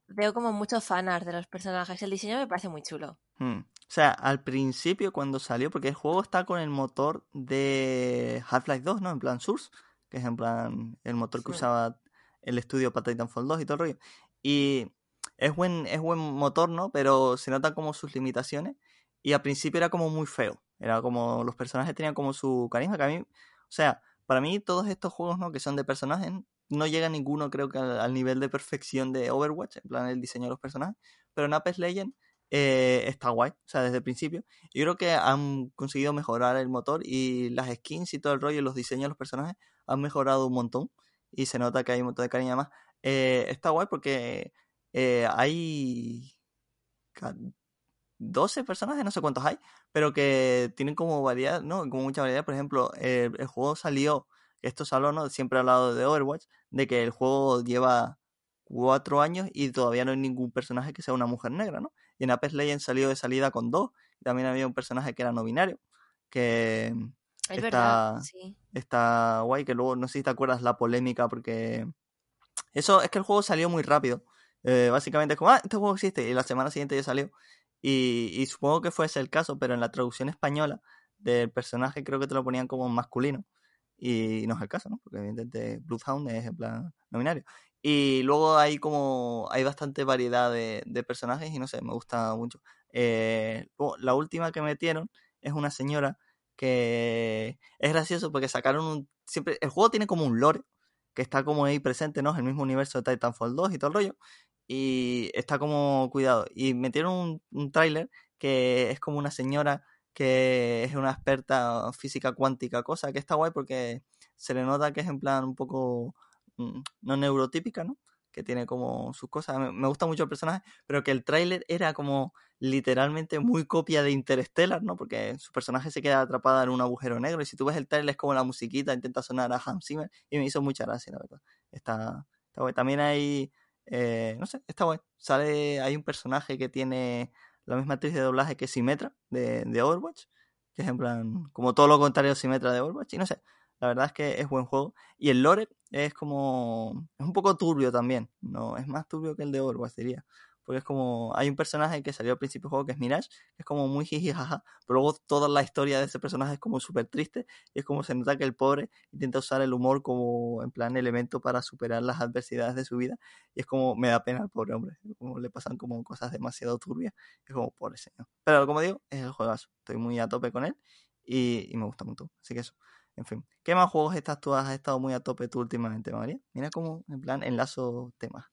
Veo como mucho fanart de los personajes. El diseño me parece muy chulo. Hmm. O sea, al principio cuando salió, porque el juego está con el motor de Half-Life 2, ¿no? En plan Source, que es en plan el motor que Sí. usaba el estudio para Titanfall 2 y todo el rollo. Y es buen, es buen motor, ¿no? Pero se notan como sus limitaciones. Y al principio era como muy feo. Era como los personajes tenían como su carisma. Que a mí, o sea, para mí todos estos juegos, ¿no? Que son de personajes, no llega ninguno creo que al, al nivel de perfección de Overwatch, en plan el diseño de los personajes. Pero en Apex Legends eh, está guay, o sea, desde el principio. Yo creo que han conseguido mejorar el motor y las skins y todo el rollo los diseños de los personajes han mejorado un montón. Y se nota que hay un montón de cariño además. Eh, está guay porque eh, hay ca- 12 personajes, no sé cuántos hay, pero que tienen como variedad, ¿no? Como mucha variedad. Por ejemplo, el, juego salió, esto habló, ¿no? Siempre he hablado de Overwatch, de que el juego lleva cuatro años y todavía no hay ningún personaje que sea una mujer negra, ¿no? Y en Apex Legends salió de salida con dos. Y también había un personaje que era no binario, que Es Está- verdad, sí. está guay, que luego no sé si te acuerdas la polémica, porque eso es que el juego salió muy rápido. Eh, básicamente es como, ah, este juego existe, y la semana siguiente ya salió. Y, y supongo que fuese el caso, pero en la traducción española del personaje creo que te lo ponían como masculino. Y no es el caso, ¿no? Porque evidentemente Bloodhound es en plan no binario. Y luego hay como, hay bastante variedad de, de personajes y no sé, me gusta mucho. Eh, la última que metieron es una señora que es gracioso porque sacaron un... Siempre, el juego tiene como un lore que está como ahí presente, ¿no? El mismo universo de Titanfall 2 y todo el rollo. Y está como cuidado. Y metieron un, un tráiler que es como una señora que es una experta física cuántica, cosa que está guay porque se le nota que es en plan un poco no neurotípica, ¿no? Que tiene como sus cosas. Me, gusta mucho el personaje, pero que el tráiler era como literalmente muy copia de Interstellar, ¿no? Porque su personaje se queda atrapada en un agujero negro y si tú ves el trailer es como la musiquita intenta sonar a Hans Zimmer y me hizo mucha gracia, la verdad. Está, está guay. También hay, eh, no sé, está guay. Sale, hay un personaje que tiene la misma actriz de doblaje que Symmetra de, de Overwatch, que es en plan, como todo lo contrario a Symmetra de Overwatch y no sé. La verdad es que es buen juego. Y el lore es como. Es un poco turbio también. No, es más turbio que el de Overwatch, diría. Porque es como. Hay un personaje que salió al principio del juego que es Mirage, que es como muy jiji jaja. Pero luego toda la historia de ese personaje es como súper triste. Y es como se nota que el pobre intenta usar el humor como en plan elemento para superar las adversidades de su vida. Y es como. Me da pena al pobre hombre. Como le pasan como cosas demasiado turbias. Es como, pobre señor. Pero como digo, es el juegazo. Estoy muy a tope con él. Y, y me gusta mucho. Así que eso. En fin, ¿qué más juegos estás tú has estado muy a tope tú últimamente, María? Mira cómo, en plan, enlazo temas.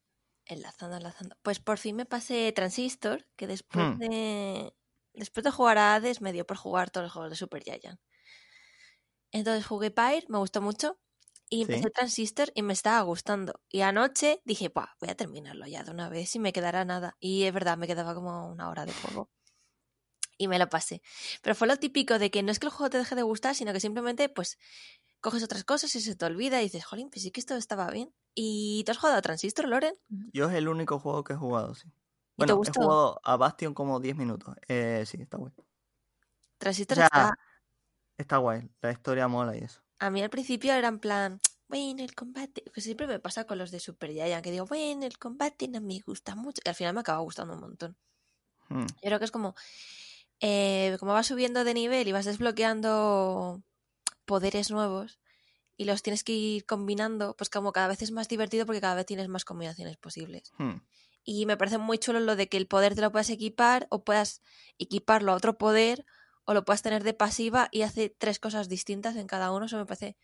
Enlazando, enlazando. Pues por fin me pasé Transistor, que después Hmm. de. Después de jugar a Hades me dio por jugar todos los juegos de Super Giant. Entonces jugué Pyre, me gustó mucho. Y empecé Sí. Transistor y me estaba gustando. Y anoche dije, Buah, voy a terminarlo ya de una vez y me quedará nada. Y es verdad, me quedaba como una hora de juego. Y me lo pasé. Pero fue lo típico de que no es que el juego te deje de gustar, sino que simplemente, pues, coges otras cosas y se te olvida y dices, jolín, pues sí que esto estaba bien. ¿Y tú has jugado a Transistor, Loren? Yo es el único juego que he jugado, sí. ¿Y te Bueno, he jugado a Bastion como 10 minutos. Eh, sí, está guay. O Transistor sea, está... está guay. La historia mola y eso. A mí al principio era en plan, bueno, el combate... Pues siempre me pasa con los de Super Giant, que digo, bueno, el combate no me gusta mucho. Y al final me acaba gustando un montón. Hmm, Yo creo que es como... eh, como vas subiendo de nivel y vas desbloqueando poderes nuevos y los tienes que ir combinando, pues como cada vez es más divertido porque cada vez tienes más combinaciones posibles. hmm. Y me parece muy chulo lo de que el poder te lo puedas equipar o puedas equiparlo a otro poder o lo puedas tener de pasiva y hace tres cosas distintas en cada uno. Eso me parece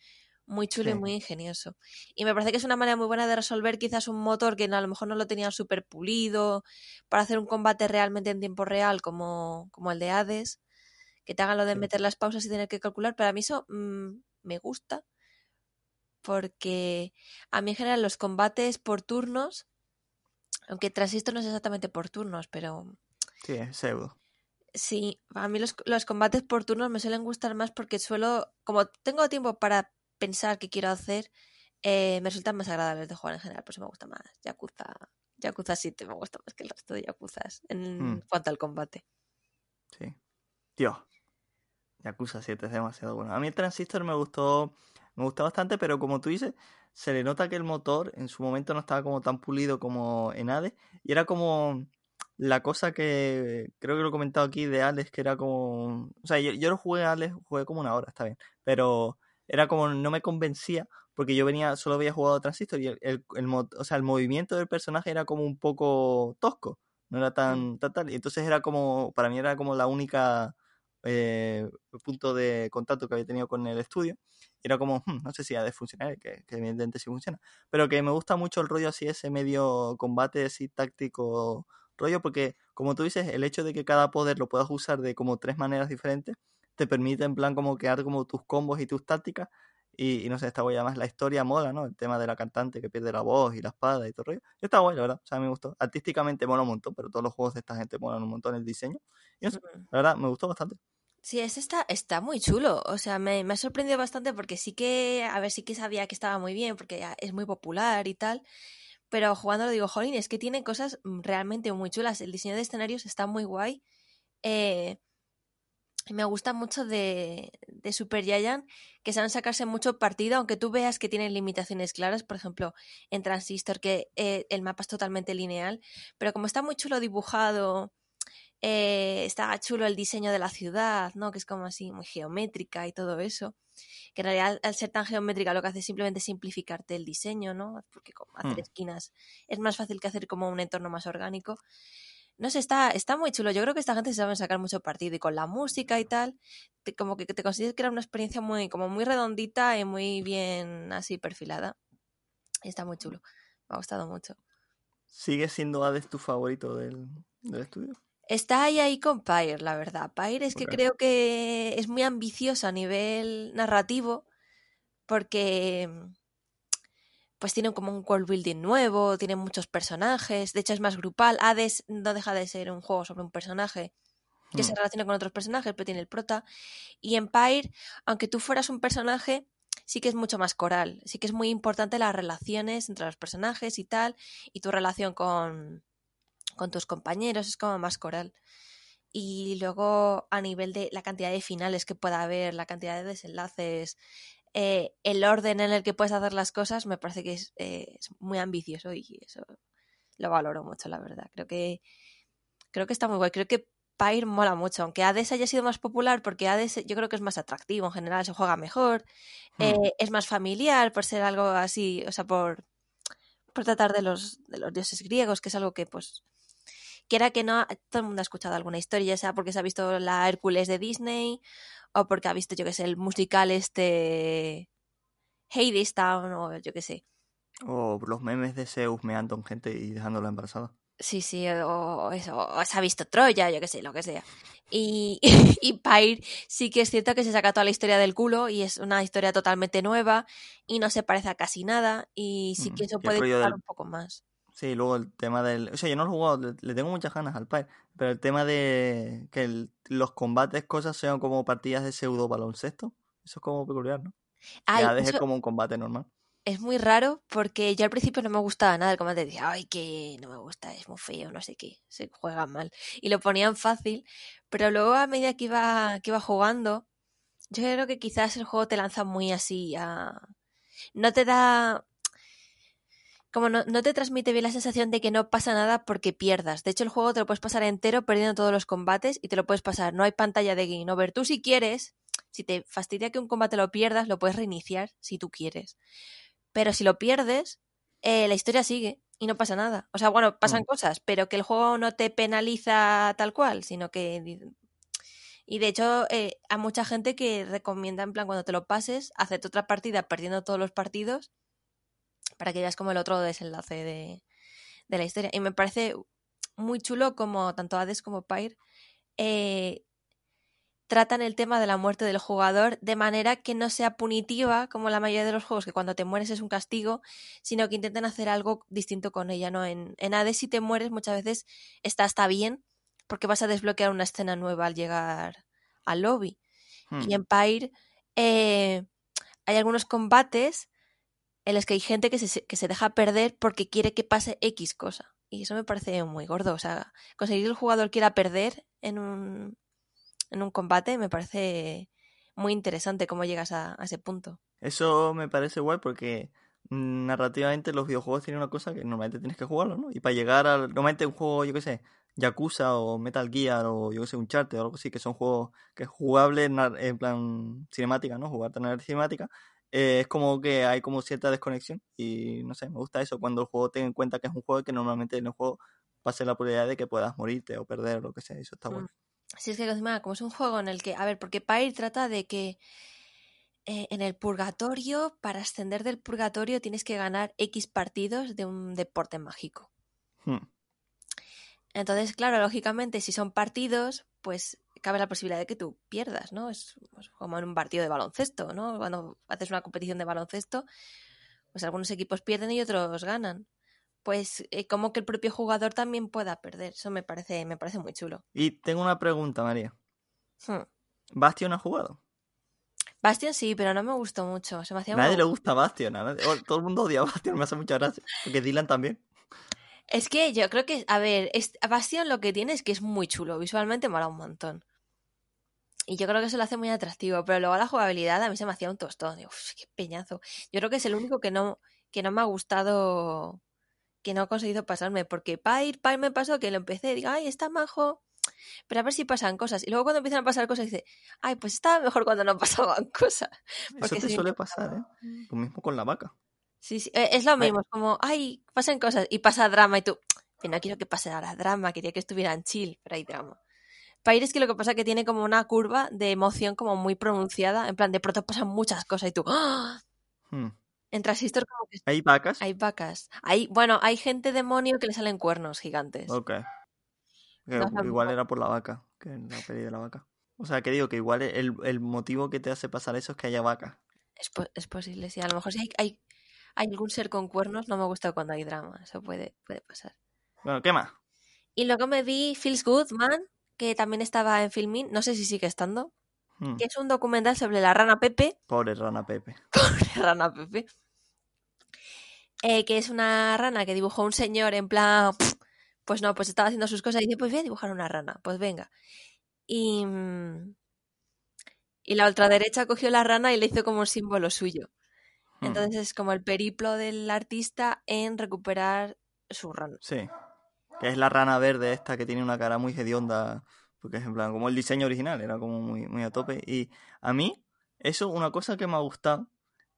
muy chulo y muy ingenioso. Y me parece que es una manera muy buena de resolver quizás un motor que a lo mejor no lo tenían súper pulido para hacer un combate realmente en tiempo real como, como el de Hades, que te hagan lo de Sí. meter las pausas y tener que calcular. Pero a mí eso mm, me gusta porque a mí en general los combates por turnos, aunque Transistor no es exactamente por turnos, pero Sí, es pseudo. sí, a mí los, los combates por turnos me suelen gustar más porque suelo, como tengo tiempo para pensar qué quiero hacer, eh, me resultan más agradables de jugar en general, por eso me gusta más Yakuza. Yakuza 7 me gusta más que el resto de Yakuzas en Hmm. cuanto al combate. Sí. Dios. Yakuza 7 es demasiado bueno. A mí el Transistor me gustó, me gustó bastante, pero como tú dices, se le nota que el motor en su momento no estaba como tan pulido como en Hades. Y era como la cosa que creo que lo he comentado aquí de Alex, que era como. O sea, yo, yo lo jugué a Alex, jugué como una hora, está bien. Pero era como no me convencía porque yo venía, solo había jugado Transistor y el, el, o sea, el movimiento del personaje era como un poco tosco, no era tan, mm. tan tal. Y entonces era como, para mí era como la única eh, punto de contacto que había tenido con el estudio. Era como, hmm, no sé si ha de funcionar, que, que, evidentemente sí funciona, pero que me gusta mucho el rollo así, ese medio combate así táctico rollo, porque como tú dices, el hecho de que cada poder lo puedas usar de como tres maneras diferentes, te permite en plan como crear como tus combos y tus tácticas. Y, no sé, está guay. Además, la historia mola, ¿no? El tema de la cantante que pierde la voz y la espada y todo el rollo. Está guay, la verdad. O sea, me gustó. Artísticamente mola un montón, pero todos los juegos de esta gente molan un montón el diseño. Y no sé, la verdad, me gustó bastante. Sí, ese está, está muy chulo. O sea, me, me, ha sorprendido bastante porque sí que, a ver, sí que sabía que estaba muy bien, porque es muy popular y tal. Pero jugando lo digo, jolín, es que tiene cosas mm, realmente muy chulas. El diseño de escenarios está muy guay. Eh, me gusta mucho de, de, Super Giant que saben sacarse mucho partido, aunque tú veas que tienen limitaciones claras, por ejemplo, en Transistor, que eh, el mapa es totalmente lineal, pero como está muy chulo dibujado, eh, está chulo el diseño de la ciudad, ¿no? Que es como así, muy geométrica y todo eso. Que en realidad, al ser tan geométrica, lo que hace es simplemente simplificarte el diseño, ¿no? Porque como hacer hmm. esquinas es más fácil que hacer como un entorno más orgánico. No sé, está, está muy chulo. Yo creo que esta gente se sabe sacar mucho partido y con la música y tal, te, como que te consigues crear una experiencia muy, como muy redondita y muy bien así perfilada. está muy chulo. Me ha gustado mucho. ¿Sigue siendo Hades tu favorito del, del estudio? Está ahí ahí con Pyre, la verdad. Pyre es que creo que es muy ambicioso a nivel narrativo porque pues tienen como un world building nuevo, tienen muchos personajes, de hecho es más grupal. Hades no deja de ser un juego sobre un personaje que se hmm. relaciona con otros personajes, pero tiene el prota. Y Empire, aunque tú fueras un personaje, sí que es mucho más coral, sí que es muy importante las relaciones entre los personajes y tal, y tu relación con, con tus compañeros, es como más coral. Y luego a nivel de la cantidad de finales que pueda haber, la cantidad de desenlaces, eh, el orden en el que puedes hacer las cosas me parece que es, eh, es, muy ambicioso y eso lo valoro mucho, la verdad. Creo que creo que está muy guay. Creo que Pyre mola mucho, aunque Hades haya sido más popular, porque Hades yo creo que es más atractivo, en general se juega mejor, hmm. eh, es más familiar por ser algo así, o sea, por, por tratar de los, de los dioses griegos, que es algo que pues quiera que no, todo el mundo ha escuchado alguna historia, ya sea porque se ha visto la Hércules de Disney o porque ha visto, yo que sé, el musical este Hades Town o yo que sé. O los memes de Zeus meando en gente y dejándola embarazada. Sí, sí, o, eso, o se ha visto Troya, yo que sé, lo que sea. Y, <laughs> y Pyre sí que es cierto que se saca toda la historia del culo y es una historia totalmente nueva y no se parece a casi nada y sí que eso puede estar un poco más. Sí, luego el tema del... O sea, yo no lo he jugado, le, tengo muchas ganas al Pyre, pero el tema de que los combates, cosas sean como partidas de pseudo baloncesto, eso es como peculiar, ¿no? ya deje como un combate normal. Es muy raro porque yo al principio no me gustaba nada el combate, decía, ay, que no me gusta, es muy feo, no sé qué, se juega mal. Y lo ponían fácil, pero luego a medida que iba, que iba jugando, yo creo que quizás el juego te lanza muy así a... No te da como no, te transmite bien la sensación de que no pasa nada porque pierdas. De hecho, el juego te lo puedes pasar entero perdiendo todos los combates y te lo puedes pasar. No hay pantalla de game over. Tú si quieres, si te fastidia que un combate lo pierdas, lo puedes reiniciar si tú quieres. Pero si lo pierdes, eh, la historia sigue y no pasa nada. O sea, bueno, pasan mm. cosas, pero que el juego no te penaliza tal cual, sino que... Y de hecho, eh, hay mucha gente que recomienda, en plan, cuando te lo pases, hacerte otra partida perdiendo todos los partidos para que veas como el otro desenlace de, de la historia. Y me parece muy chulo como tanto Hades como Pyre eh, tratan el tema de la muerte del jugador de manera que no sea punitiva como la mayoría de los juegos, que cuando te mueres es un castigo, sino que intenten hacer algo distinto con ella, ¿no? En, en Hades si te mueres muchas veces está hasta bien porque vas a desbloquear una escena nueva al llegar al lobby. Y hmm. en Pyre eh, hay algunos combates en los que hay gente que se, que se deja perder porque quiere que pase X cosa. Y eso me parece muy gordo. O sea, conseguir que el jugador quiera perder en un, en un combate, me parece muy interesante cómo llegas a, ese punto. Eso me parece guay porque narrativamente los videojuegos tienen una cosa que normalmente tienes que jugarlo, ¿no? Y para llegar al... Normalmente un juego, yo qué sé, Yakuza o Metal Gear o yo qué sé, Uncharted o algo así, que son juegos que es jugable en plan cinemática, ¿no? Jugar tener cinemática. Eh, es como que hay como cierta desconexión y no sé, me gusta eso cuando el juego ten en cuenta que es un juego que normalmente en el juego pase la probabilidad de que puedas morirte o perder o lo que sea, eso está bueno. Mm. Si es que como es un juego en el que, a ver, porque Pyre trata de que eh, en el purgatorio, para ascender del purgatorio, tienes que ganar X partidos de un deporte mágico. Hmm. Entonces, claro, lógicamente, si son partidos, pues cabe la posibilidad de que tú pierdas, ¿no? Es pues, como en un partido de baloncesto, ¿no? Cuando haces una competición de baloncesto, pues algunos equipos pierden y otros ganan. Pues eh, como que el propio jugador también pueda perder. Eso me parece, me parece muy chulo. Y tengo una pregunta, María. Hmm. ¿Bastion ha jugado? Bastion sí, pero no me gustó mucho. Se me hacía Nadie muy- le gusta Bastion. a nadie- o- Todo el mundo odia a Bastion, me hace mucha gracia. Porque Dylan también. Es que yo creo que, a ver, es, Bastion lo que tiene es que es muy chulo. Visualmente mola un montón. Y yo creo que eso lo hace muy atractivo. Pero luego la jugabilidad a mí se me hacía un tostón. Digo, "Uf, qué peñazo. Yo creo que es el único que no, que no me ha gustado, que no he conseguido pasarme. Porque Pyre, Pyre me pasó que lo empecé y digo, ay, está majo. Pero a ver si pasan cosas. Y luego cuando empiezan a pasar cosas dice, ay, pues estaba mejor cuando no <laughs> pasaban cosas. Eso Porque te sí, suele pasar, ¿eh? Lo mismo con la vaca. Sí, sí, eh, es lo mismo, es como, ay, pasan cosas y pasa drama y tú, no quiero que pase ahora drama, quería que estuvieran chill, pero hay drama. Pair es que lo que pasa es que tiene como una curva de emoción como muy pronunciada, en plan, de pronto pasan muchas cosas y tú, ¡ah! Hmm. En Transistor como que ¿Hay vacas? hay vacas. Hay, bueno, hay gente demonio que le salen cuernos gigantes. Ok. No igual era por la vaca, que en la peli de la vaca. O sea, que digo que igual el, el motivo que te hace pasar eso es que haya vacas. Es, po- es posible, sí. A lo mejor si hay, hay, hay algún ser con cuernos, no me gusta cuando hay drama. Eso puede, puede pasar. Bueno, ¿qué más? Y luego me vi Feels Good Man, que también estaba en Filmin, no sé si sigue estando. Hmm. que es un documental sobre la rana Pepe, Pobre rana Pepe. <laughs> pobre rana Pepe, eh, que es una rana que dibujó un señor en plan, "Pff, pues no, pues estaba haciendo sus cosas y dice, pues voy a dibujar una rana, pues venga. Y, mm, y la ultraderecha cogió la rana y le hizo como un símbolo suyo. Hmm. Entonces es como el periplo del artista en recuperar su rana. Sí. Que es la rana verde esta que tiene una cara muy hedionda. Porque es en plan, como el diseño original, era como muy, muy a tope. Y a mí, eso, una cosa que me ha gustado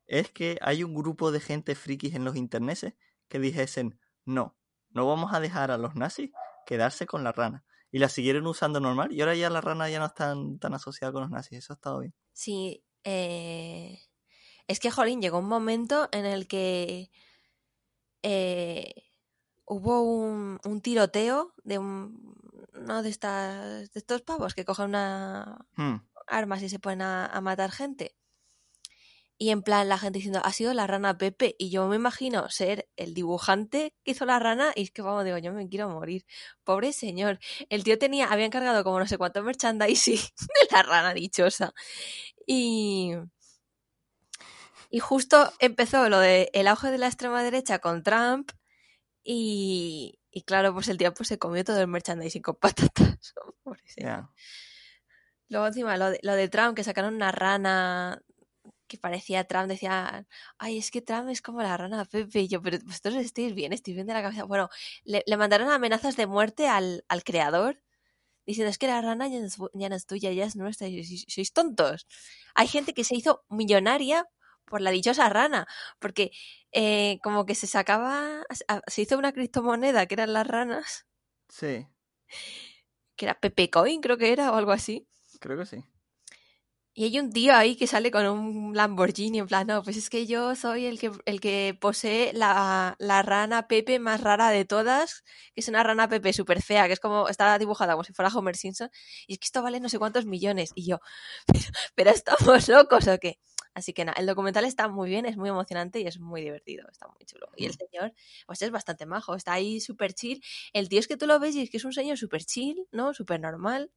es que hay un grupo de gente frikis en los interneses que dijesen, no, no vamos a dejar a los nazis quedarse con la rana. Y la siguieron usando normal. Y ahora ya la rana ya no está tan, tan asociada con los nazis. Eso ha estado bien. Sí, eh, es que, Jolín, llegó un momento en el que eh, hubo un, un tiroteo de un, uno de, estas, de estos pavos que cogen una Hmm. armas y se ponen a, a matar gente. Y en plan, la gente diciendo, ha sido la rana Pepe. Y yo me imagino ser el dibujante que hizo la rana. Y es que, vamos, digo, yo me quiero morir. Pobre señor. El tío tenía, había encargado como no sé cuánto merchandising <laughs> de la rana dichosa. Y. Y justo empezó lo de el auge de la extrema derecha con Trump. Y, y claro, pues el pues, se comió todo el merchandising con patatas. <laughs> Ya. Luego encima lo de, lo de Trump, que sacaron una rana que parecía Trump, decía, ay, es que Trump es como la rana Pepe. Y yo, pero vosotros estáis bien, estáis bien de la cabeza. Bueno, le, le mandaron amenazas de muerte al, al creador, diciendo, es que la rana ya no es, ya no es tuya, ya es nuestra. Y "¿Sois- sois tontos. Hay gente que se hizo millonaria por la dichosa rana, porque eh, como que se sacaba, se hizo una criptomoneda que eran las ranas, Sí, que era Pepe Coin, creo que era, o algo así. creo que sí. Y hay un tío ahí que sale con un Lamborghini, en plan, no, pues es que yo soy el que, el que posee la, la rana Pepe más rara de todas, que es una rana Pepe súper fea, que es como, está dibujada como si fuera Homer Simpson, y es que esto vale no sé cuántos millones. Y yo, pero, <laughs> pero estamos locos o qué. Así que nada, el documental está muy bien, es muy emocionante y es muy divertido, está muy chulo. Y el señor, pues es bastante majo, está ahí súper chill. El tío es que tú lo ves y es que es un señor súper chill, ¿no? Súper normal.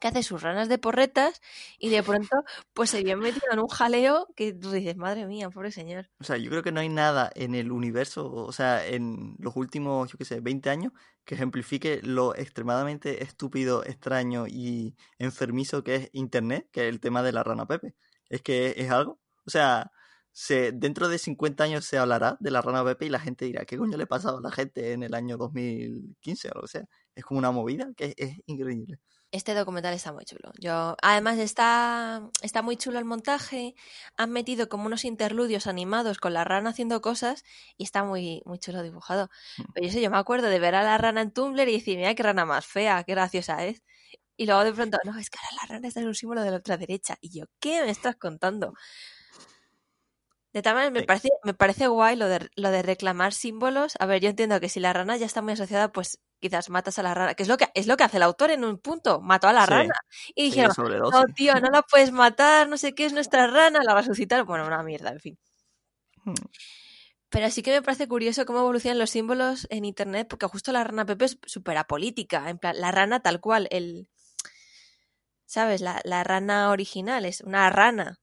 que hace sus ranas de porretas y de pronto pues se vio metido en un jaleo que tú dices, madre mía, pobre señor. O sea, yo creo que no hay nada en el universo, o sea, en los últimos, yo qué sé, 20 años que ejemplifique lo extremadamente estúpido, extraño y enfermizo que es Internet, que es el tema de la rana Pepe. Es que es algo, o sea, se, dentro de 50 años se hablará de la rana Pepe y la gente dirá, ¿qué coño le pasaba a la gente en el año 2015 o lo que sea? Es como una movida que es increíble. Este documental está muy chulo. Yo, además está, está muy chulo el montaje. Han metido como unos interludios animados con la rana haciendo cosas y está muy, muy chulo dibujado. Mm. Pero yo, sé, yo me acuerdo de ver a la rana en Tumblr y decir, mira qué rana más fea, qué graciosa es. Y luego de pronto, no, es que ahora la rana está en un símbolo de la otra derecha. Y yo, ¿qué me estás contando? De tal manera, me, parece, me parece guay lo de, lo de reclamar símbolos. A ver, yo entiendo que si la rana ya está muy asociada, pues quizás matas a la rana, que es lo que, es lo que hace el autor en un punto, mató a la rana. Y dijeron, no, tío, no la puedes matar, no sé qué, es nuestra rana, la resucitar. Bueno, una mierda, en fin. Hmm. Pero sí que me parece curioso cómo evolucionan los símbolos en internet, porque justo la rana Pepe es súper apolítica. En plan, la rana tal cual, el. ¿Sabes? La, la rana original es una rana.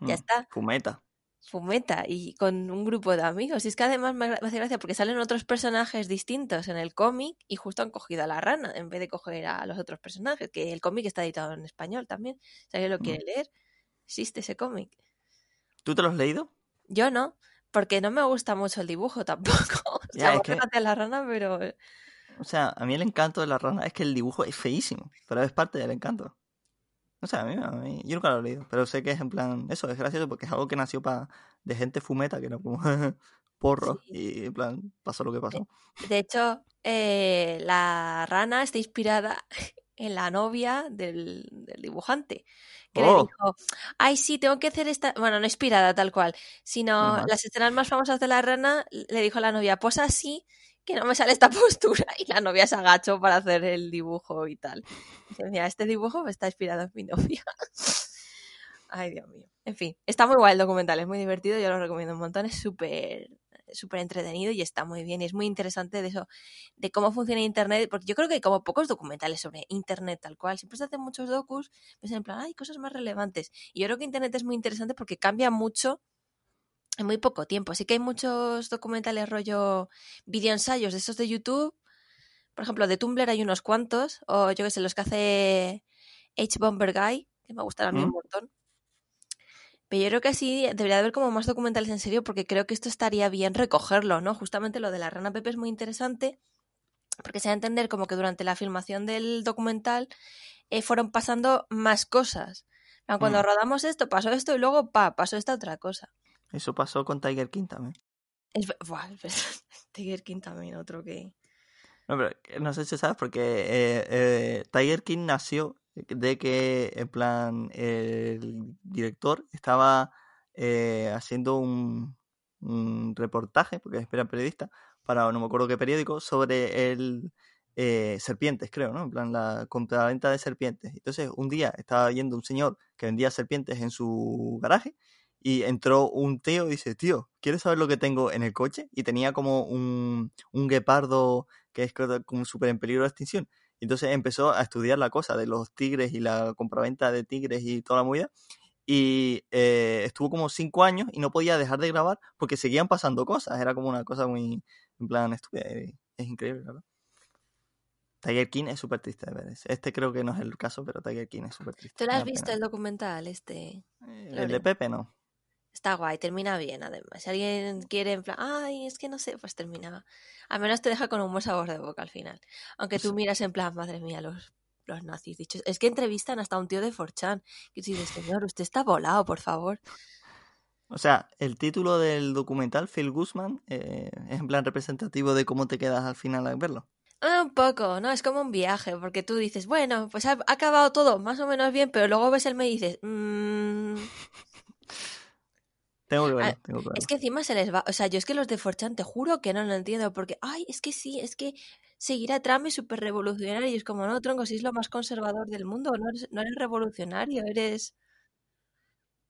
Ya hmm. está. Fumeta fumeta y con un grupo de amigos. Y es que además me hace gracia porque salen otros personajes distintos en el cómic y justo han cogido a la rana en vez de coger a los otros personajes, que el cómic está editado en español también. Si alguien lo quiere mm. leer, existe ese cómic. ¿Tú te lo has leído? Yo no, porque no me gusta mucho el dibujo tampoco. <laughs> o sea, a la rana, pero... Eh. O sea, a mí el encanto de la rana es que el dibujo es feísimo, pero es parte del encanto. O sea, a mí, a mí, yo nunca lo he leído, pero sé que es en plan, eso es gracioso porque es algo que nació para de gente fumeta, que no como <laughs> porro, y en plan, pasó lo que pasó. De hecho, eh, la rana está inspirada <laughs> en la novia del, dibujante, que le oh. dijo, ay, sí, tengo que hacer esta, bueno, no inspirada tal cual, sino las escenas más famosas de la rana, le dijo a la novia, pues así, que no me sale esta <laughs> postura. Y la novia se agachó para hacer el dibujo y tal. Mira, este dibujo está inspirado en mi novia. <laughs> Ay, Dios mío. En fin, está muy guay el documental, es muy divertido, yo lo recomiendo un montón, es súper súper entretenido y está muy bien. Y es muy interesante de eso, de cómo funciona Internet, porque yo creo que hay como pocos documentales sobre Internet tal cual. Siempre se hacen muchos docus, pues en plan, hay cosas más relevantes. Y yo creo que Internet es muy interesante porque cambia mucho en muy poco tiempo. Así que hay muchos documentales rollo videoensayos de esos de YouTube. Por ejemplo, de Tumblr hay unos cuantos. O yo que sé, los que hace H. Bomber Guy, que me gustan a mí un montón. Pero yo creo que sí debería haber como más documentales en serio porque creo que esto estaría bien recogerlo, ¿no? Justamente lo de la rana Pepe es muy interesante porque se va a entender como que durante la filmación del documental eh, fueron pasando más cosas. Cuando mm. rodamos esto, pasó esto y luego, pa, pasó esta otra cosa. Eso pasó con Tiger King también. Es, <laughs> Tiger King también, otro que... No, pero no sé si sabes, porque eh, eh, Tiger King nació de que, en plan, el director estaba eh, haciendo un, un, reportaje, porque era periodista, para no me acuerdo qué periódico, sobre el serpientes, creo, ¿no? En plan, la compra-venta de serpientes. Entonces, un día estaba viendo un señor que vendía serpientes en su garaje y entró un tío y dice, tío, ¿quieres saber lo que tengo en el coche? Y tenía como un, un guepardo que es como súper en peligro de extinción. Y entonces empezó a estudiar la cosa de los tigres y la compraventa de tigres y toda la movida. Y eh, estuvo como cinco años y no podía dejar de grabar porque seguían pasando cosas. Era como una cosa muy, en plan, estúpida. Es increíble, ¿verdad? Tiger King es súper triste de ver. Este creo que no es el caso, pero Tiger King es súper triste. ¿Tú lo has visto el documental este? Eh, el de Pepe no. Está guay, termina bien además. Si alguien quiere en plan, ay, es que no sé, pues termina. Al menos te deja con un buen sabor de boca al final. Aunque tú miras en plan, madre mía, los, los nazis dichos. Es que entrevistan hasta un tío de Forchan. Que dices, señor, usted está volado, por favor. O sea, el título del documental, Phil Guzman, eh, es en plan representativo de cómo te quedas al final al verlo. Ah, un poco, ¿no? Es como un viaje, porque tú dices, bueno, pues ha acabado todo más o menos bien, pero luego ves el me y dices, mmm, <laughs> tengo que verlo, ah, tengo Es que encima se les va. O sea, yo es que los de Forchan te juro que no lo entiendo. Porque, ay, es que sí, es que seguir a Trump es súper revolucionario. Y es como, no, tronco, si es lo más conservador del mundo. No eres, no eres revolucionario, eres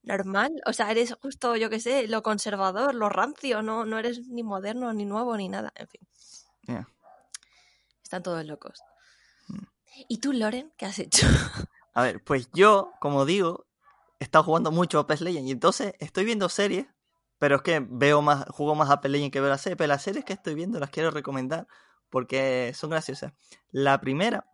normal. O sea, eres justo, yo qué sé, lo conservador, lo rancio. No, no eres ni moderno, ni nuevo, ni nada. En fin. Están todos locos. Mm. ¿Y tú, Loren, qué has hecho? A ver, pues yo, como digo, he estado jugando mucho Apex Legends y entonces estoy viendo series, pero es que veo más, juego más Apex Legends que veo la serie, pero las series que estoy viendo las quiero recomendar porque son graciosas. La primera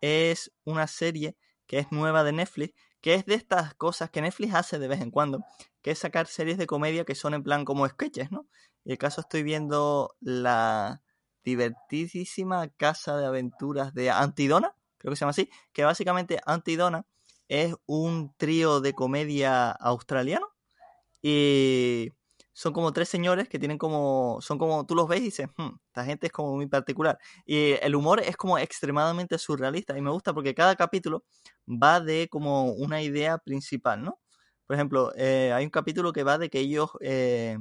es una serie que es nueva de Netflix, que es de estas cosas que Netflix hace de vez en cuando, que es sacar series de comedia que son en plan como sketches, ¿no? Y el caso estoy viendo la divertidísima casa de aventuras de Antidona, creo que se llama así, que básicamente Antidona es un trío de comedia australiano y son como tres señores que tienen como, son como, tú los ves y dices, hmm, esta gente es como muy particular. Y el humor es como extremadamente surrealista y me gusta porque cada capítulo va de como una idea principal, ¿no? Por ejemplo, eh, hay un capítulo que va de que ellos, eh,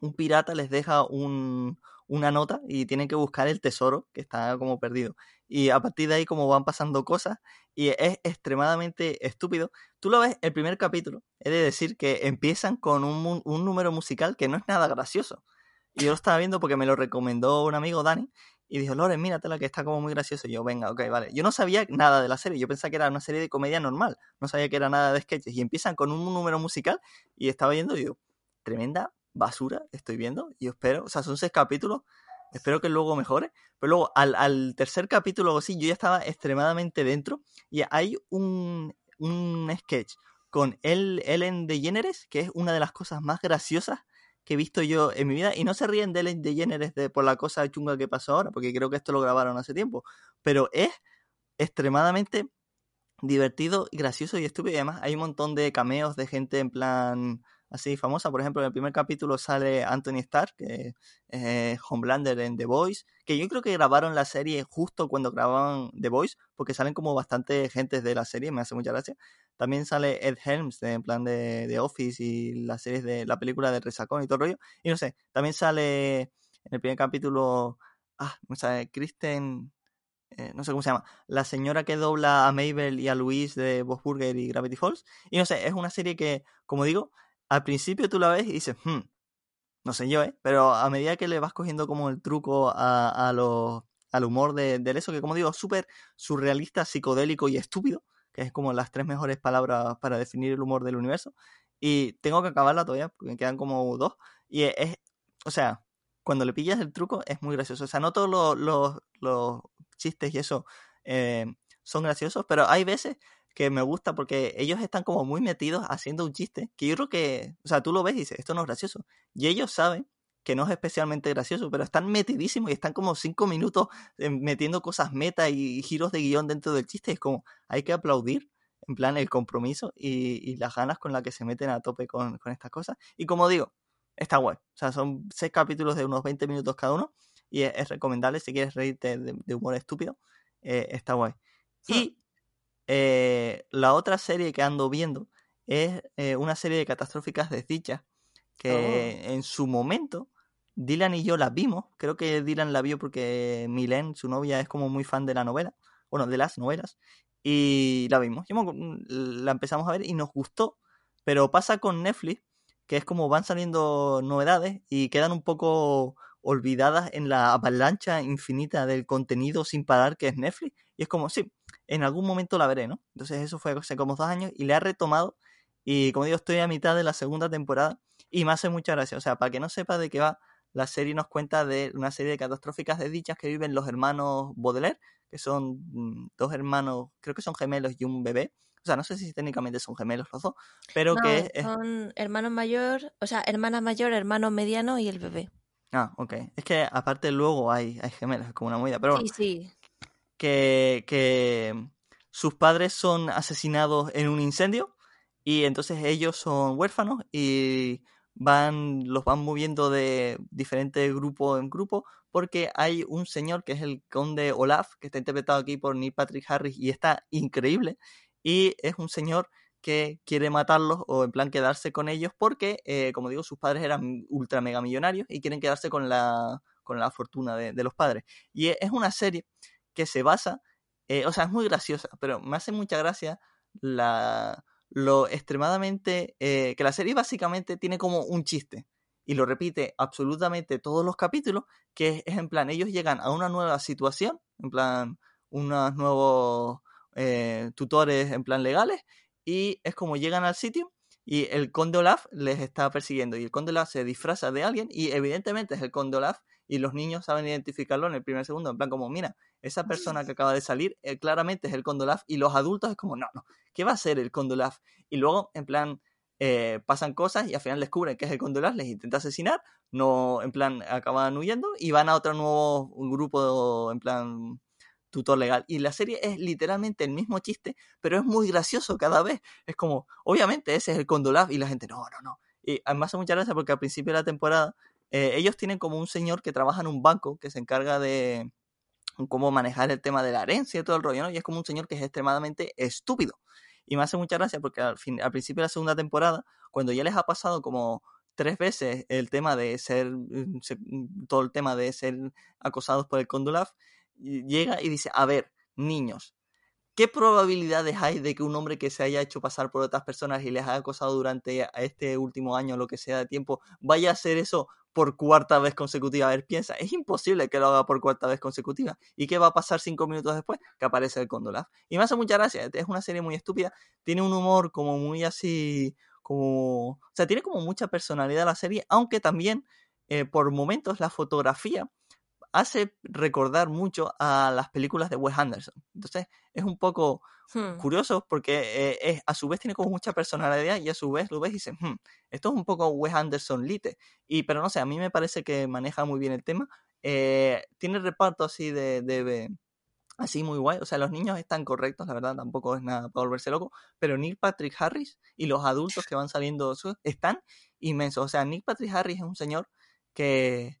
un pirata les deja un, una nota y tienen que buscar el tesoro que está como perdido. Y a partir de ahí como van pasando cosas y es extremadamente estúpido. Tú lo ves el primer capítulo, he de decir que empiezan con un, un número musical que no es nada gracioso. Y yo lo estaba viendo porque me lo recomendó un amigo Dani y dijo, Loren, míratela que está como muy gracioso. Y yo, venga, ok, vale. Yo no sabía nada de la serie, yo pensaba que era una serie de comedia normal, no sabía que era nada de sketches. Y empiezan con un número musical y estaba viendo y digo, tremenda basura estoy viendo y espero, o sea, son seis capítulos, espero que luego mejore, pero luego al, tercer capítulo sí, yo ya estaba extremadamente dentro y hay un, un sketch con el, Ellen DeGeneres, que es una de las cosas más graciosas que he visto yo en mi vida, y no se ríen de Ellen DeGeneres de, por la cosa chunga que pasó ahora, porque creo que esto lo grabaron hace tiempo, pero es extremadamente divertido, gracioso y estúpido, y además hay un montón de cameos de gente en plan así famosa. Por ejemplo, en el primer capítulo sale Anthony Stark, que es Homelander en The Voice, que yo creo que grabaron la serie justo cuando grababan The Voice, porque salen como bastante gentes de la serie, me hace mucha gracia. También sale Ed Helms, en plan de, The Office y las series de la película de Resacón y todo el rollo. Y no sé, también sale en el primer capítulo, ah, no sé, Kristen... Eh, no sé cómo se llama, la señora que dobla a Mabel y a Luis de Boss Burger y Gravity Falls. Y no sé, es una serie que, como digo, al principio tú la ves y dices, hmm, no sé yo, ¿eh? Pero a medida que le vas cogiendo como el truco a, a al humor de, de, eso, que como digo, súper surrealista, psicodélico y estúpido, que es como las tres mejores palabras para definir el humor del universo. Y tengo que acabarla todavía, porque me quedan como dos. Y es, o sea, cuando le pillas el truco es muy gracioso. O sea, no todos los, los, los chistes y eso eh, son graciosos, pero hay veces que me gusta porque ellos están como muy metidos haciendo un chiste que yo creo que, o sea, tú lo ves y dices, esto no es gracioso. Y ellos saben que no es especialmente gracioso, pero están metidísimos y están como cinco minutos eh, metiendo cosas meta y giros de guion dentro del chiste. Es como, hay que aplaudir, en plan, el compromiso y, las ganas con las que se meten a tope con, estas cosas. Y como digo, está guay. O sea, son seis capítulos de unos 20 minutos cada uno y es, recomendable si quieres reírte de, humor estúpido. Eh, está guay. Y eh, la otra serie que ando viendo es eh, una serie de catastróficas desdichas que oh. en su momento Dylan y yo la vimos. Creo que Dylan la vio porque Milen, su novia, es como muy fan de la novela, bueno, de las novelas, y la vimos. La empezamos a ver y nos gustó, pero pasa con Netflix que es como van saliendo novedades y quedan un poco olvidadas en la avalancha infinita del contenido sin parar que es Netflix. Y es como, sí, en algún momento la veré, ¿no? Entonces eso fue hace como dos años y le ha retomado y como digo, estoy a mitad de la segunda temporada y me hace mucha gracia. O sea, para que no sepa de qué va, la serie nos cuenta de una serie de catastróficas desdichas que viven los hermanos Baudelaire, que son mm, dos hermanos, creo que son gemelos y un bebé. O sea, no sé si técnicamente son gemelos los dos, pero que... Son hermanos mayor, o sea, hermana mayor, hermano mediano y el bebé. Ah, ok. Es que aparte luego hay, hay gemelos, es como una movida. Pero sí, sí que, que sus padres son asesinados en un incendio y entonces ellos son huérfanos y van los van moviendo de diferente grupo en grupo porque hay un señor que es el conde Olaf que está interpretado aquí por Neil Patrick Harris y está increíble. Y es un señor que quiere matarlos o en plan quedarse con ellos porque eh, como digo sus padres eran ultra mega millonarios y quieren quedarse con la con la fortuna de, de los padres. Y es una serie que se basa, eh, o sea, es muy graciosa, pero me hace mucha gracia la, lo extremadamente, eh, que la serie básicamente tiene como un chiste y lo repite absolutamente todos los capítulos, que es, en plan, ellos llegan a una nueva situación, en plan, unos nuevos eh, tutores en plan legales y es como llegan al sitio y el conde Olaf les está persiguiendo y el conde Olaf se disfraza de alguien y evidentemente es el conde Olaf y los niños saben identificarlo en el primer segundo, en plan como, mira, esa persona que acaba de salir eh, claramente es el conde Olaf y los adultos es como, no, no, ¿qué va a ser el conde Olaf? Y luego, en plan, eh, pasan cosas y al final descubren que es el conde Olaf, les intenta asesinar, no, en plan, acaban huyendo y van a otro nuevo grupo, en plan, tutor legal. Y la serie es literalmente el mismo chiste, pero es muy gracioso cada vez. Es como, obviamente ese es el Condolaf y la gente, no, no, no. Y además hace mucha gracia porque al principio de la temporada eh, ellos tienen como un señor que trabaja en un banco que se encarga de cómo manejar el tema de la herencia y todo el rollo, ¿no? Y es como un señor que es extremadamente estúpido. Y me hace mucha gracia porque al, fin, al principio de la segunda temporada, cuando ya les ha pasado como tres veces el tema de ser, mm, mm, todo el tema de ser acosados por el Condolaf, llega y dice, a ver, niños, ¿qué probabilidades hay de que un hombre que se haya hecho pasar por otras personas y les haya acosado durante este último año, lo que sea de tiempo, vaya a hacer eso por cuarta vez consecutiva? A ver, piensa, es imposible que lo haga por cuarta vez consecutiva. ¿Y qué va a pasar cinco minutos después? Que aparece el Condolaf. Y me hace mucha gracia, es una serie muy estúpida, tiene un humor como muy así, como... O sea, tiene como mucha personalidad la serie, aunque también eh, por momentos la fotografía hace recordar mucho a las películas de Wes Anderson. Entonces es un poco hmm. curioso porque eh, es, a su vez tiene como mucha personalidad y a su vez lo ves y dices, hmm, esto es un poco Wes Anderson lite. Y, pero no sé, a mí me parece que maneja muy bien el tema. Eh, tiene reparto así de, de, así muy guay. O sea, los niños están correctos, la verdad, tampoco es nada para volverse loco. Pero Neil Patrick Harris y los adultos que van saliendo están inmensos. O sea, Neil Patrick Harris es un señor que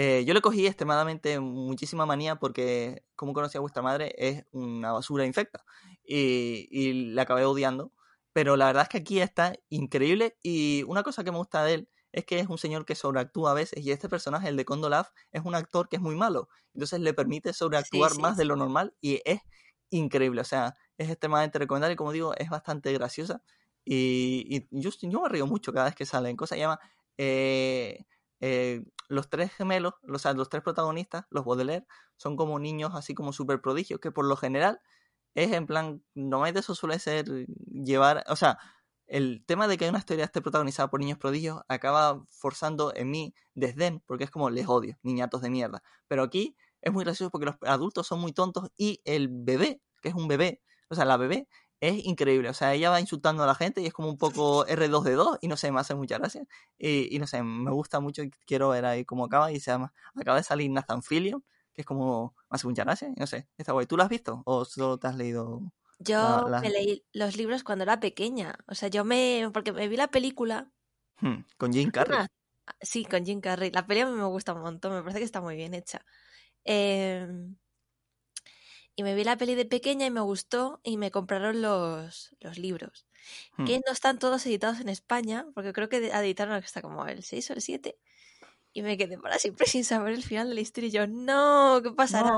eh, yo le cogí extremadamente muchísima manía porque, como conocí a vuestra madre, es una basura infecta. Y, y la acabé odiando. Pero la verdad es que aquí está increíble. Y una cosa que me gusta de él es que es un señor que sobreactúa a veces. Y este personaje, el de Condolaf, es un actor que es muy malo. Entonces le permite sobreactuar más de lo normal. Y es increíble. O sea, es extremadamente recomendable. Y como digo, es bastante graciosa. Y, yo, yo, me río mucho cada vez que sale en cosas. Se llama. Eh, eh, los tres gemelos, o sea, los tres protagonistas, los Baudelaire, son como niños así como súper prodigios, que por lo general es en plan, normalmente eso suele ser llevar, o sea, el tema de que una historia esté protagonizada por niños prodigios acaba forzando en mí desdén, porque es como les odio, niñatos de mierda. Pero aquí es muy gracioso porque los adultos son muy tontos y el bebé, que es un bebé, o sea, la bebé es increíble. O sea, ella va insultando a la gente y es como un poco R2D2 y no sé, me hace mucha gracia. Y, y no sé, me gusta mucho y quiero ver ahí cómo acaba. Y se llama, acaba de salir Nathan Fillion, que es como, me hace mucha gracia. Y no sé, está guay. ¿Tú lo has visto o solo te has leído? Yo me leí los libros cuando era pequeña. O sea, yo me. Porque me vi la película. Hmm, con Jim Carrey. sí, con Jim Carrey. La película me gusta un montón, me parece que está muy bien hecha. Eh, y me vi la peli de pequeña y me gustó y me compraron los, los libros. Hmm. Que no están todos editados en España, porque creo que editaron hasta como el 6 o el 7. Y me quedé para siempre <laughs> sin saber el final de la historia. Y yo, no, ¿qué pasará?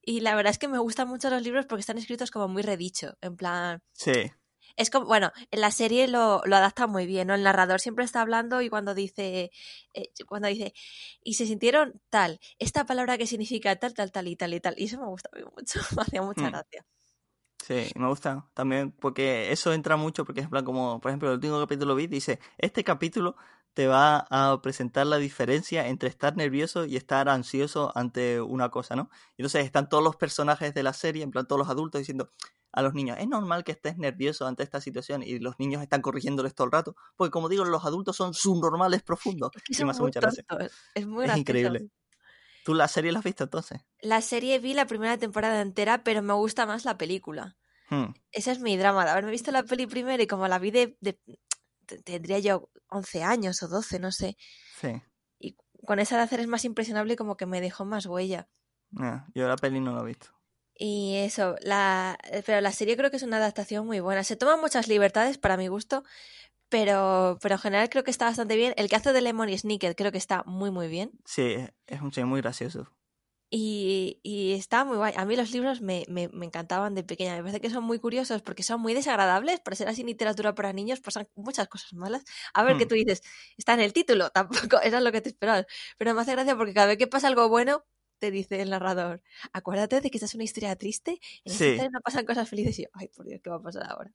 Y la verdad es que me gustan mucho los libros porque están escritos como muy redicho. En plan. Sí es como, bueno, en la serie lo, lo adapta muy bien, ¿no? El narrador siempre está hablando y cuando dice, eh, cuando dice, y se sintieron tal, esta palabra que significa tal, tal, tal y tal y tal, y eso me gusta mucho, <laughs> me hacía mucha hmm. gracia. Sí, me gusta también porque eso entra mucho porque es plan como, por ejemplo, el último capítulo vi dice, este capítulo te va a presentar la diferencia entre estar nervioso y estar ansioso ante una cosa, ¿no? Y entonces están todos los personajes de la serie, en plan todos los adultos diciendo, a los niños, es normal que estés nervioso ante esta situación y los niños están corrigiéndoles todo el rato, porque como digo, los adultos son subnormales profundos. Es, muy es muy Es increíble. ¿Tú la serie la has visto entonces? La serie vi la primera temporada entera, pero me gusta más la película. Hmm. Ese es mi drama, de haberme visto la peli primero y como la vi de, tendría yo 11 años o 12, no sé. Sí. Y con esa de hacer es más impresionable como que me dejó más huella. Ah, yo la peli no la he visto. Y eso, la, eh, pero la serie creo que es una adaptación muy buena. Se toman muchas libertades para mi gusto, pero, pero en general creo que está bastante bien. El que hace de Lemon y Sneaker creo que está muy, muy bien. Sí, es un serie muy gracioso. Y, y está muy guay. A mí los libros me, me, me, encantaban de pequeña. Me parece que son muy curiosos porque son muy desagradables. Para ser así literatura para niños pasan muchas cosas malas. A ver, qué que hmm. tú dices, está en el título, <laughs> tampoco, es lo que te esperabas. Pero me hace gracia porque cada vez que pasa algo bueno, te dice el narrador, acuérdate de que esta es una historia triste, en esta Sí. historia no pasan cosas felices y yo, ay, por Dios, ¿qué va a pasar ahora?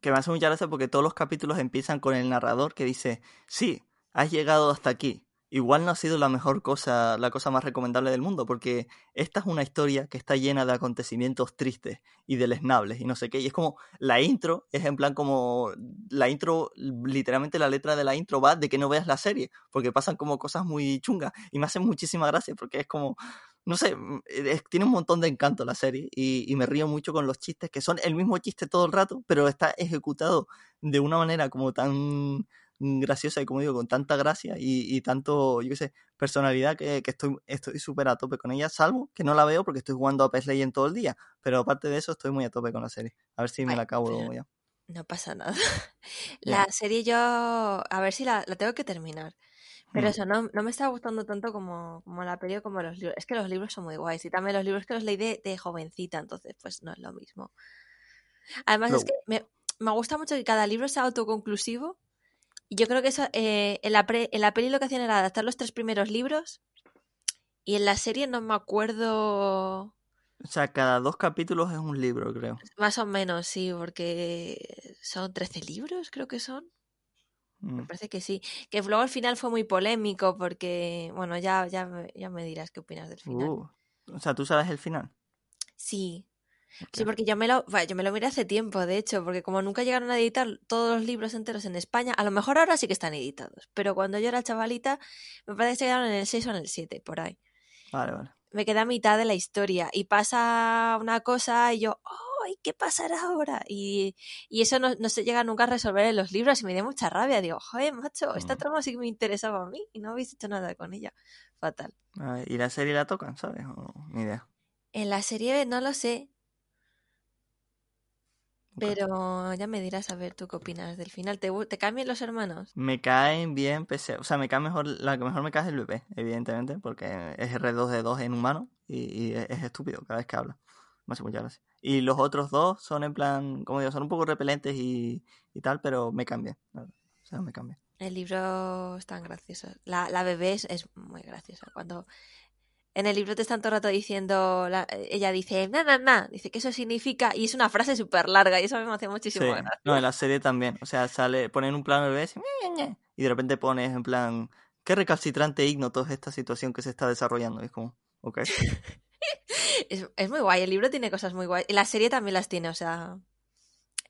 Que me hace mucha gracia porque todos los capítulos empiezan con el narrador que dice, sí, has llegado hasta aquí. Igual no ha sido la mejor cosa, la cosa más recomendable del mundo, porque esta es una historia que está llena de acontecimientos tristes y deleznables y no sé qué. Y es como, la intro es en plan como, la intro, literalmente la letra de la intro va de que no veas la serie, porque pasan como cosas muy chungas y me hace muchísima gracia porque es como, no sé, mm, es- tiene un montón de encanto la serie y, y me río mucho con los chistes, que son el mismo chiste todo el rato, pero está ejecutado de una manera como tan graciosa y como digo, con tanta gracia y, y tanto, yo qué sé, personalidad que, que estoy estoy súper a tope con ella, salvo que no la veo porque estoy jugando a PES Legends todo el día, pero aparte de eso estoy muy a tope con la serie. A ver si me Ay, la acabo <laughs> ya. No pasa nada. <laughs> La serie yo, a ver si la, la tengo que terminar. Pero Hmm. eso, no, no me está gustando tanto como, como la peli como los libros. Es que los libros son muy guays. Y también los libros que los leí de, de jovencita, entonces pues no es lo mismo. Además es que me, me gusta mucho que cada libro sea autoconclusivo. Y yo creo que eso, eh, en, la pre- en la peli lo que hacían era adaptar los tres primeros libros. Y en la serie no me acuerdo O sea, cada dos capítulos es un libro, creo. más o menos, sí, porque son 13 libros, creo que son. Me Mm. parece que sí. Que luego al final fue muy polémico porque, bueno, ya, ya, me- ya me dirás qué opinas del final. Uh, o sea, ¿tú sabes el final? Sí, sí, porque yo me lo, bueno, yo me lo miré hace tiempo, de hecho, porque como nunca llegaron a editar todos los libros enteros en España, a lo mejor ahora sí que están editados, pero cuando yo era chavalita, me parece que se quedaron en el 6 o en el 7, por ahí. Vale, vale. Me quedé a mitad de la historia y pasa una cosa y yo, ¡ay, qué pasará ahora! Y, y eso no, no se llega nunca a resolver en los libros y me dio mucha rabia. Digo, joder, macho, esta Mm. trama sí que me interesaba a mí y no habéis hecho nada con ella. Fatal. Ver, ¿Y la serie la tocan, sabes? O- ni idea. En la serie no lo sé. Pero ya me dirás a ver tú qué opinas del final. ¿Te, te cambian los hermanos? Me caen bien, pese, o sea, me cae mejor, la que mejor me cae es el bebé, evidentemente, porque es R2D2 en humano y, y es, es estúpido cada vez que habla. Me hace mucha gracia. Y los otros dos son en plan, como digo, son un poco repelentes y, y tal, pero me cambian. O sea, me cambian. El libro es tan gracioso. La, la bebé es, es muy graciosa. Cuando en el libro te están todo el rato diciendo, la- ella dice, na, na, na, dice que eso significa, y es una frase súper larga y eso me hace muchísimo Sí, gracia. no, en la serie también. O sea, sale, ponen un plano bebé y, de repente pones en plan, qué recalcitrante e ignoto es esta situación que se está desarrollando. Y es como, ok. <laughs> Es, es muy guay, el libro tiene cosas muy guay. Y la serie también las tiene, o sea.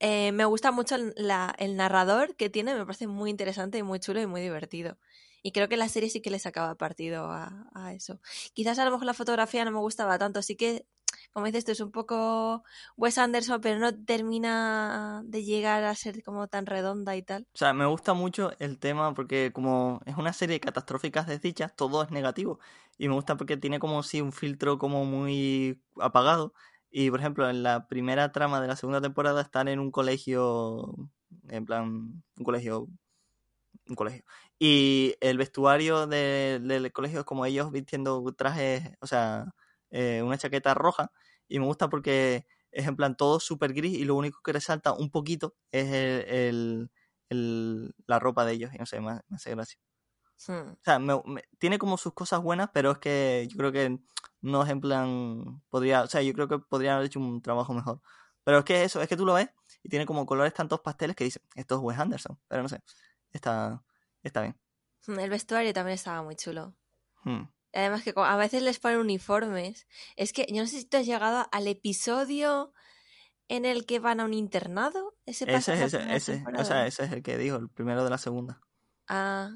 eh, me gusta mucho el, la- el narrador que tiene, me parece muy interesante y muy chulo y muy divertido. Y creo que la serie sí que le sacaba partido a, eso. Quizás a lo mejor la fotografía no me gustaba tanto, sí que, como dices tú, es un poco Wes Anderson, pero no termina de llegar a ser como tan redonda y tal. O sea, me gusta mucho el tema porque como es una serie de catastróficas desdichas, todo es negativo. Y me gusta porque tiene como si un filtro como muy apagado. Y por ejemplo, en la primera trama de la segunda temporada están en un colegio, en plan, un colegio, un colegio. Y el vestuario de- del colegio es como ellos vistiendo trajes, o sea, eh, una chaqueta roja. Y me gusta porque es en plan todo súper gris y lo único que resalta un poquito es el, el- el- la ropa de ellos. Y no sé, me, me hace gracia. Hmm. O sea, me- me- tiene como sus cosas buenas, pero es que yo creo que no es en plan. Podría, o sea, yo creo que podrían haber hecho un trabajo mejor. Pero es que eso, es que tú lo ves y tiene como colores tantos pasteles que dices, esto es Wes Anderson. Pero no sé, está, está bien. El vestuario también estaba muy chulo. Hmm. Además que a veces les ponen uniformes. Es que yo no sé si tú has llegado al episodio en el que van a un internado. Ese Ese es ese, ese, o sea, ese es el que dijo, el primero de la segunda. Ah,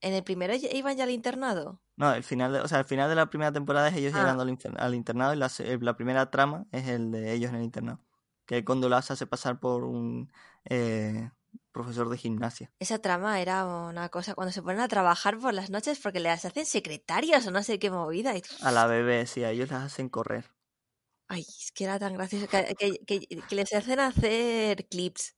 ¿en el primero iban ya al internado? No, el final de, o sea, el final de la primera temporada es ellos Ah. llegando al, internado y la, la primera trama es el de ellos en el internado. Que Gondola se hace pasar por un eh, profesor de gimnasia. Esa trama era una cosa cuando se ponen a trabajar por las noches porque les hacen secretarias o no sé qué movida. y- A la <laughs> bebé, sí, a ellos las hacen correr. Ay, es que era tan gracioso que, que- que- que les hacen hacer clips.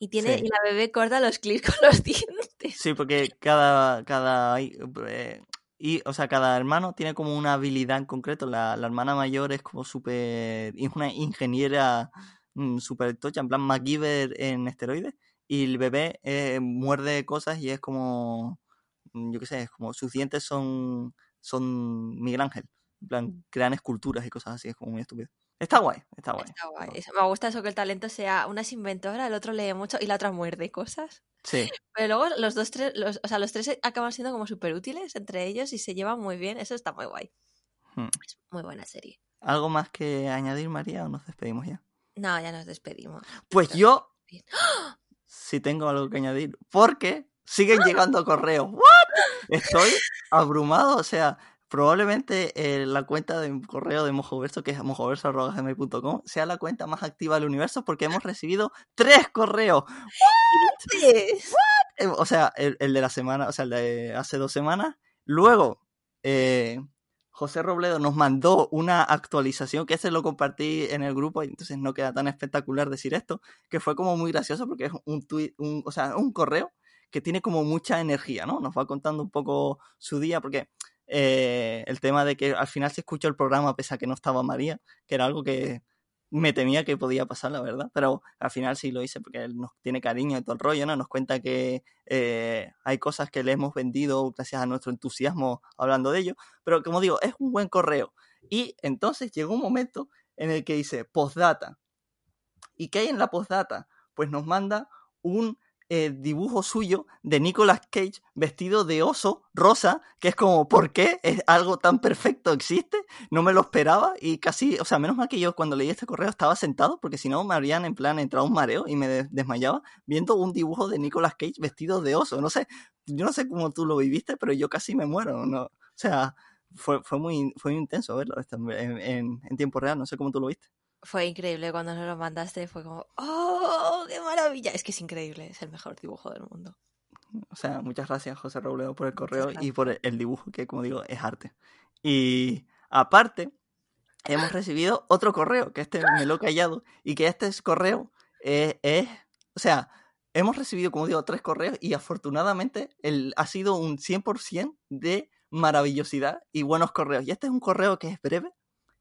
Y tiene Sí. y la bebé corta los clips <laughs> con los dientes. Sí, porque cada, cada, eh, y, o sea, cada hermano tiene como una habilidad en concreto. La, la hermana mayor es como súper, es una ingeniera mm, súper tocha, en plan MacGyver en esteroides. Y el bebé eh, muerde cosas y es como, mm, yo qué sé, es como sus dientes son, son Miguel Ángel. En plan, crean esculturas y cosas así, es como muy estúpido. Está guay, está guay. Está guay. Me gusta eso que el talento sea una es inventora, el otro lee mucho y la otra muerde cosas. Sí, Pero luego los dos, tres, los, o sea, los tres acaban siendo como súper útiles entre ellos y se llevan muy bien. Eso está muy guay. Hmm. Es muy buena serie. ¿algo más que añadir, María, o nos despedimos ya? No, ya nos despedimos. Pues Pero- yo Bien. Sí tengo algo que añadir, porque siguen llegando correos. <laughs> ¿What? Estoy abrumado, o sea, probablemente eh, la cuenta de correo de Mojoverso, que es mojoverso.gmail.com, sea la cuenta más activa del universo porque hemos recibido tres correos. Eh, O sea, el, el de la semana, o sea, el de hace dos semanas. Luego, eh, José Robledo nos mandó una actualización que ese lo compartí en el grupo y entonces no queda tan espectacular decir esto, que fue como muy gracioso porque es un tweet, un, o sea, un correo que tiene como mucha energía, ¿no? Nos va contando un poco su día porque eh, el tema de que al final se escuchó el programa pese a que no estaba María, que era algo que me temía que podía pasar, la verdad, pero al final sí lo hice porque él nos tiene cariño y todo el rollo, ¿no? Nos cuenta que eh, hay cosas que le hemos vendido gracias a nuestro entusiasmo hablando de ello, pero como digo, es un buen correo. Y entonces llegó un momento en el que dice postdata. ¿Y qué hay en la postdata? Pues nos manda un eh, dibujo suyo de Nicolas Cage vestido de oso rosa, que es como, ¿por qué? ¿Es algo tan perfecto existe? No me lo esperaba y casi, o sea, menos mal que yo cuando leí este correo estaba sentado, porque si no me habrían en plan entrado un mareo y me de- desmayaba viendo un dibujo de Nicolas Cage vestido de oso. No sé, yo no sé cómo tú lo viviste, pero yo casi me muero, ¿no? O sea, fue, fue, muy, fue muy intenso verlo esto en, en- en tiempo real, no sé cómo tú lo viste. Fue increíble cuando nos lo mandaste. Fue como, ¡oh, qué maravilla! Es que es increíble. Es el mejor dibujo del mundo. O sea, muchas gracias José Robledo por el correo y por el, dibujo, que como digo, es arte. Y aparte, hemos recibido otro correo, que este me lo he callado, y que este es correo eh, es, o sea, hemos recibido, como digo, tres correos y afortunadamente el, ha sido un 100% de maravillosidad y buenos correos. Y este es un correo que es breve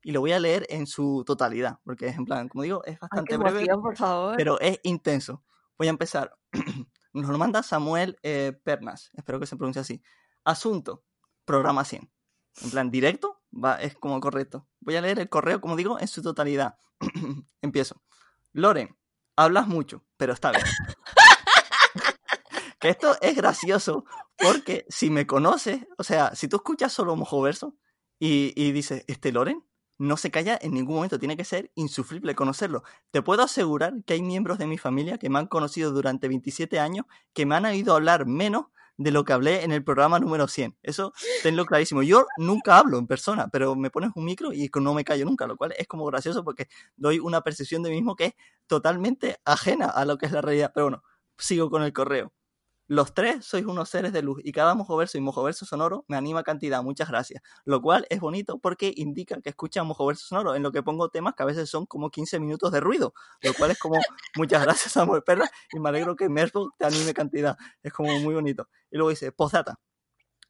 y lo voy a leer en su totalidad, porque es en plan, como digo, es bastante breve emoción, por favor. pero es intenso. Voy a empezar. <clears throat> Nos lo manda Samuel eh, Pernas, espero que se pronuncie así. Asunto, programa 100. En plan, directo, va, es como correcto. Voy a leer el correo, como digo, en su totalidad. <clears throat> Empiezo. Loren, hablas mucho, pero está bien. que esto es gracioso porque si me conoces, o sea, si tú escuchas solo Mojoverso y, y dices, este Loren no se calla en ningún momento, tiene que ser insufrible conocerlo. Te puedo asegurar que hay miembros de mi familia que me han conocido durante 27 años que me han oído hablar menos de lo que hablé en el programa número 100. Eso tenlo clarísimo. Yo nunca hablo en persona, pero me pones un micro y no me callo nunca, lo cual es como gracioso porque doy una percepción de mí mismo que es totalmente ajena a lo que es la realidad. Pero bueno, sigo con el correo. Los tres sois unos seres de luz y cada mojoverso y mojoverso sonoro me anima cantidad, muchas gracias. Lo cual es bonito porque indica que escuchan mojoverso sonoro, en lo que pongo temas que a veces son como 15 minutos de ruido, lo cual es como <laughs> muchas gracias Samuel Perla y me alegro que Mersbook te anime cantidad, es como muy bonito. Y luego dice, postdata,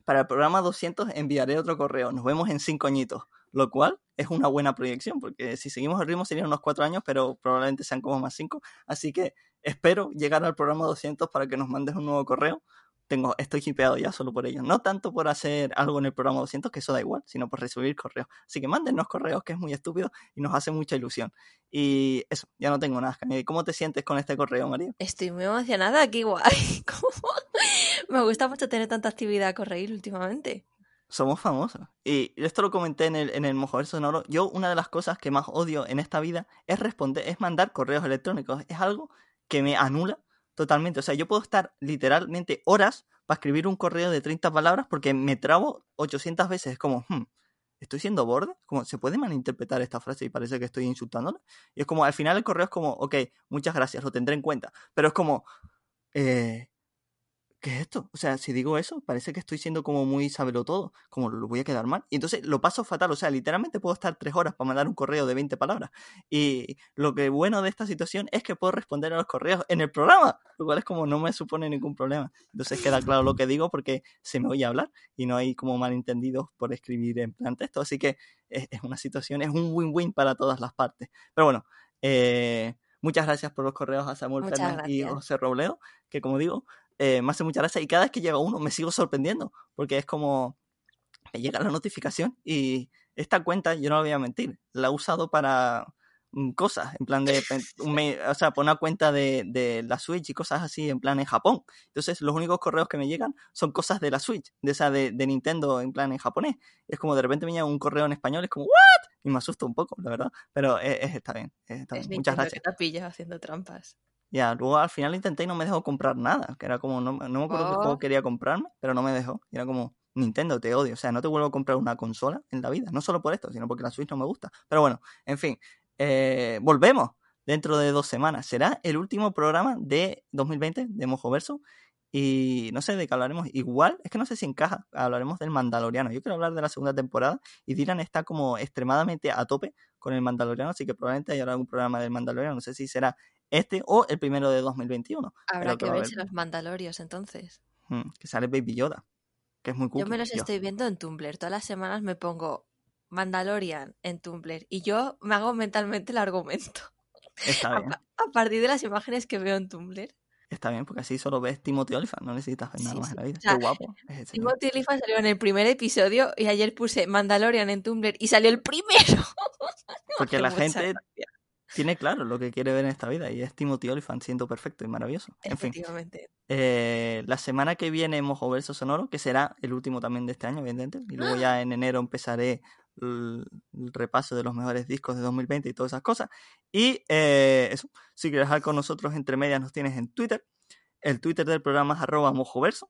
para el programa 200 enviaré otro correo, nos vemos en cinco añitos, lo cual es una buena proyección porque si seguimos el ritmo serían unos cuatro años, pero probablemente sean como más cinco, así que espero llegar al programa 200 para que nos mandes un nuevo correo. Tengo, estoy hipeado ya solo por ello. No tanto por hacer algo en el programa 200, que eso da igual, sino por recibir correos. Así que mándennos correos, que es muy estúpido y nos hace mucha ilusión. Y eso, ya no tengo nada. ¿Cómo te sientes con este correo, María? Estoy muy emocionada, qué guay. <laughs> <laughs> Me gusta mucho tener tanta actividad a correr últimamente. Somos famosos. Y esto lo comenté en el, en el Sonoro. Yo, una de las cosas que más odio en esta vida es responder, es mandar correos electrónicos. Es algo que me anula totalmente. O sea, yo puedo estar literalmente horas para escribir un correo de 30 palabras porque me trabo 800 veces. Es como, hmm, ¿estoy siendo borde? Como, ¿se puede malinterpretar esta frase y parece que estoy insultándole? Y es como, al final el correo es como, ok, muchas gracias, lo tendré en cuenta. Pero es como, eh, ¿qué es esto? O sea, si digo eso, parece que estoy siendo como muy sabelo todo, como lo voy a quedar mal. Y entonces lo paso fatal, o sea, literalmente puedo estar tres horas para mandar un correo de 20 palabras. Y lo que bueno de esta situación es que puedo responder a los correos en el programa, lo cual es como no me supone ningún problema. Entonces queda claro lo que digo porque se me oye hablar y no hay como malentendidos por escribir en plan texto. Así que es, es una situación, es un win-win para todas las partes. Pero bueno, eh, muchas gracias por los correos a Samuel Fernández y. José Robledo, que como digo, eh, me hace mucha gracia y cada vez que llega uno me sigo sorprendiendo porque es como me llega la notificación y esta cuenta, yo no lo voy a mentir, la he usado para mm, cosas, en plan de, o sea, por una cuenta de, de, la Switch y cosas así, en plan en Japón. Entonces, los únicos correos que me llegan son cosas de la Switch, de esa de, de Nintendo, en plan en japonés. Es como de repente me llega un correo en español, es como, ¿what? Y me asusta un poco, la verdad. Pero es, está bien, está bien. Muchas gracias. Que te haciendo trampas. Ya, luego al final intenté y no me dejó comprar nada, que era como, no, no me acuerdo qué juego oh. quería comprarme, pero no me dejó. Y era como, Nintendo, te odio. O sea, no te vuelvo a comprar una consola en la vida. No solo por esto, sino porque la Switch no me gusta. Pero bueno, en fin. Eh, volvemos dentro de dos semanas. Será el último programa de 2020 de Mojoverso. Y no sé de qué hablaremos. Igual, es que no sé si encaja. Hablaremos del Mandaloriano. Yo quiero hablar de la segunda temporada. Y Dylan está como extremadamente a tope con el Mandaloriano. Así que probablemente haya algún programa del Mandaloriano. No sé si será este o el primero de 2021. Habrá que ver los Mandalorios entonces. Hmm, que sale Baby Yoda que es muy Yo me los estoy viendo en Tumblr. Todas las semanas me pongo Mandalorian en Tumblr y yo me hago mentalmente el argumento. Está bien. A, partir de las imágenes que veo en Tumblr. Está bien, porque así solo ves Timothy Olyphant, no necesitas ver nada más en la vida. Qué guapo. Timothy Olyphant salió en el primer episodio y ayer puse Mandalorian en Tumblr y salió el primero. <laughs> Porque la gente tiene claro lo que quiere ver en esta vida y es Timothy Olyphant siendo perfecto y maravilloso. En fin, eh, la semana que viene Mojo Verso Sonoro, que será el último también de este año, evidentemente, y luego ya en enero empezaré el, repaso de los mejores discos de 2020 y todas esas cosas. Y eh, eso, si quieres dejar con nosotros entre medias nos tienes en Twitter. El Twitter del programa es arroba mojoverso.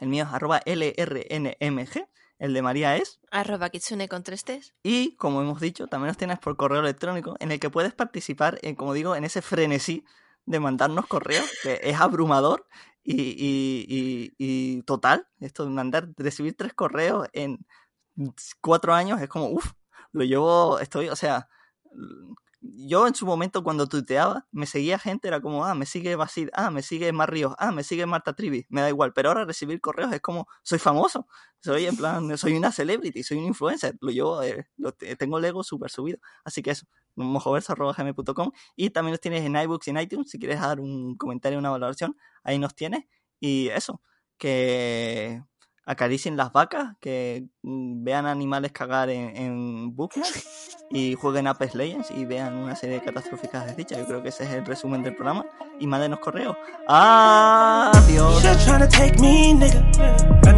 El mío es arroba lrnmg. El de María es. Arroba Kitsune con tres Y como hemos dicho, también nos tienes por correo electrónico en el que puedes participar, en, como digo, en ese frenesí de mandarnos correos, que es abrumador y, y, y, total. Esto de mandar, recibir tres correos en cuatro años es como, uff, lo llevo, estoy, o sea, yo en su momento cuando tuiteaba, me seguía gente, era como, ah, me sigue Basid, ah, me sigue Mar ah, me sigue Marta Trivi, me da igual, pero ahora recibir correos es como, soy famoso, soy en plan, soy una celebrity, soy un influencer, lo llevo, eh, lo, tengo el ego súper subido, así que eso, mojoverso.gm.com y también los tienes en iBooks y en iTunes, si quieres dar un comentario, una valoración, ahí nos tienes, y eso, que acaricien las vacas, que mm, vean animales cagar en, en y jueguen Apex Legends y vean una serie de catastróficas desdichas. Yo creo que ese es el resumen del programa. Y mándenos correo. Adiós.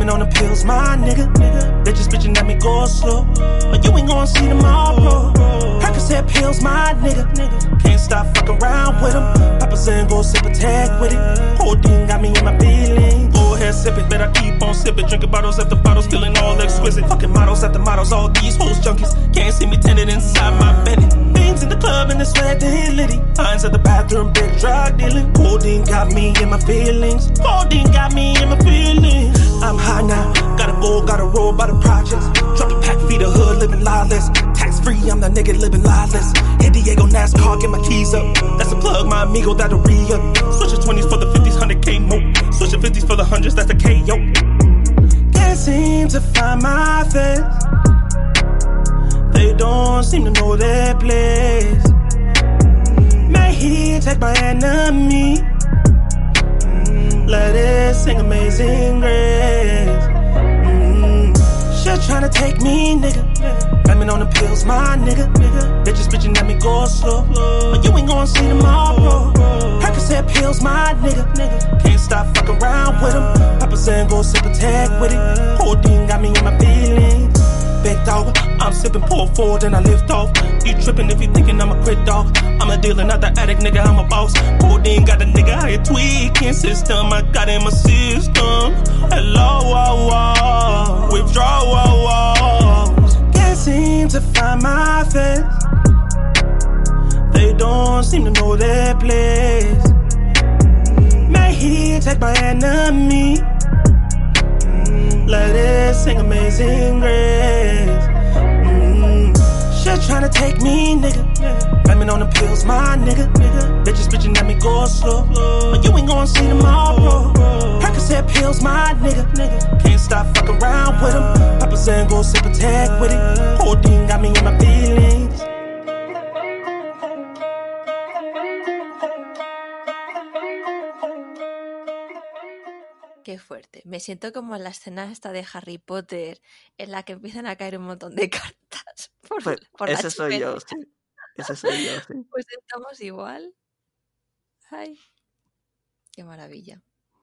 Said pills, my nigga. They just bitching at me, go slow. But you ain't gonna see tomorrow. Percocet pills, my nigga. Can't stop fucking around with him. Papa saying go sip a tag with it. Thing got me in my feelings. Go ahead, sip it. Better keep on sipping. Drinking bottles after bottles, feeling all exquisite. Fucking models after models, all these hoes junkies. Can't see me tinted inside my Bentley. Beams in the club and the sweat litty. Lines at the bathroom, big drug dealing. Codeine got me in my feelings. Codeine got me in my feelings. I'm high now. Gotta go, gotta roll by the projects. Drop a pack, feed a hood, living lawless. Tax free, I'm the nigga living lawless. Hit Diego NASCAR, get my keys up. That's a plug, my amigo, that'll re up. Switch the 20s for the 50s, 100k more. Switch the 50s for the 100s, that's the KO. Can't seem to find my face. They don't seem to know their place. May he take my enemy. Mm, let it sing amazing grace. Mm, Shit tryna take me, nigga. Blaming on the pills, my nigga. They just bitching at me go slow. But you ain't gonna see tomorrow. said pills, my nigga. Can't stop fucking around with them. Papa saying go sip a with it. Whole thing got me in my feelings. Big dog, I'm sipping pull forward and I lift off. You tripping if you thinking I'm a crit dog. I'm a dealer, not the addict, nigga. I'm a boss. Codeine got a nigga out here tweaking system. I got in my system. Hello, whoa, whoa. Withdrawals. Can't seem to find my face. They don't seem to know their place. May he take my enemy. Let it sing amazing grace. Mm. Shit tryna take me, nigga. Blaming on the pills, my nigga. They just bitching at me go slow. But you ain't gonna see tomorrow. said pills, my nigga. nigga. Can't stop fucking around with them. Papa saying go sip a with it. Thing got me in my feelings. Qué fuerte. Me siento como en la escena esta de Harry Potter, en la que empiezan a caer un montón de <laughs> cartas. Por, Pues, por la ese soy yo, sí. Ese soy yo, sí. <laughs> Pues estamos igual. Ay, qué maravilla.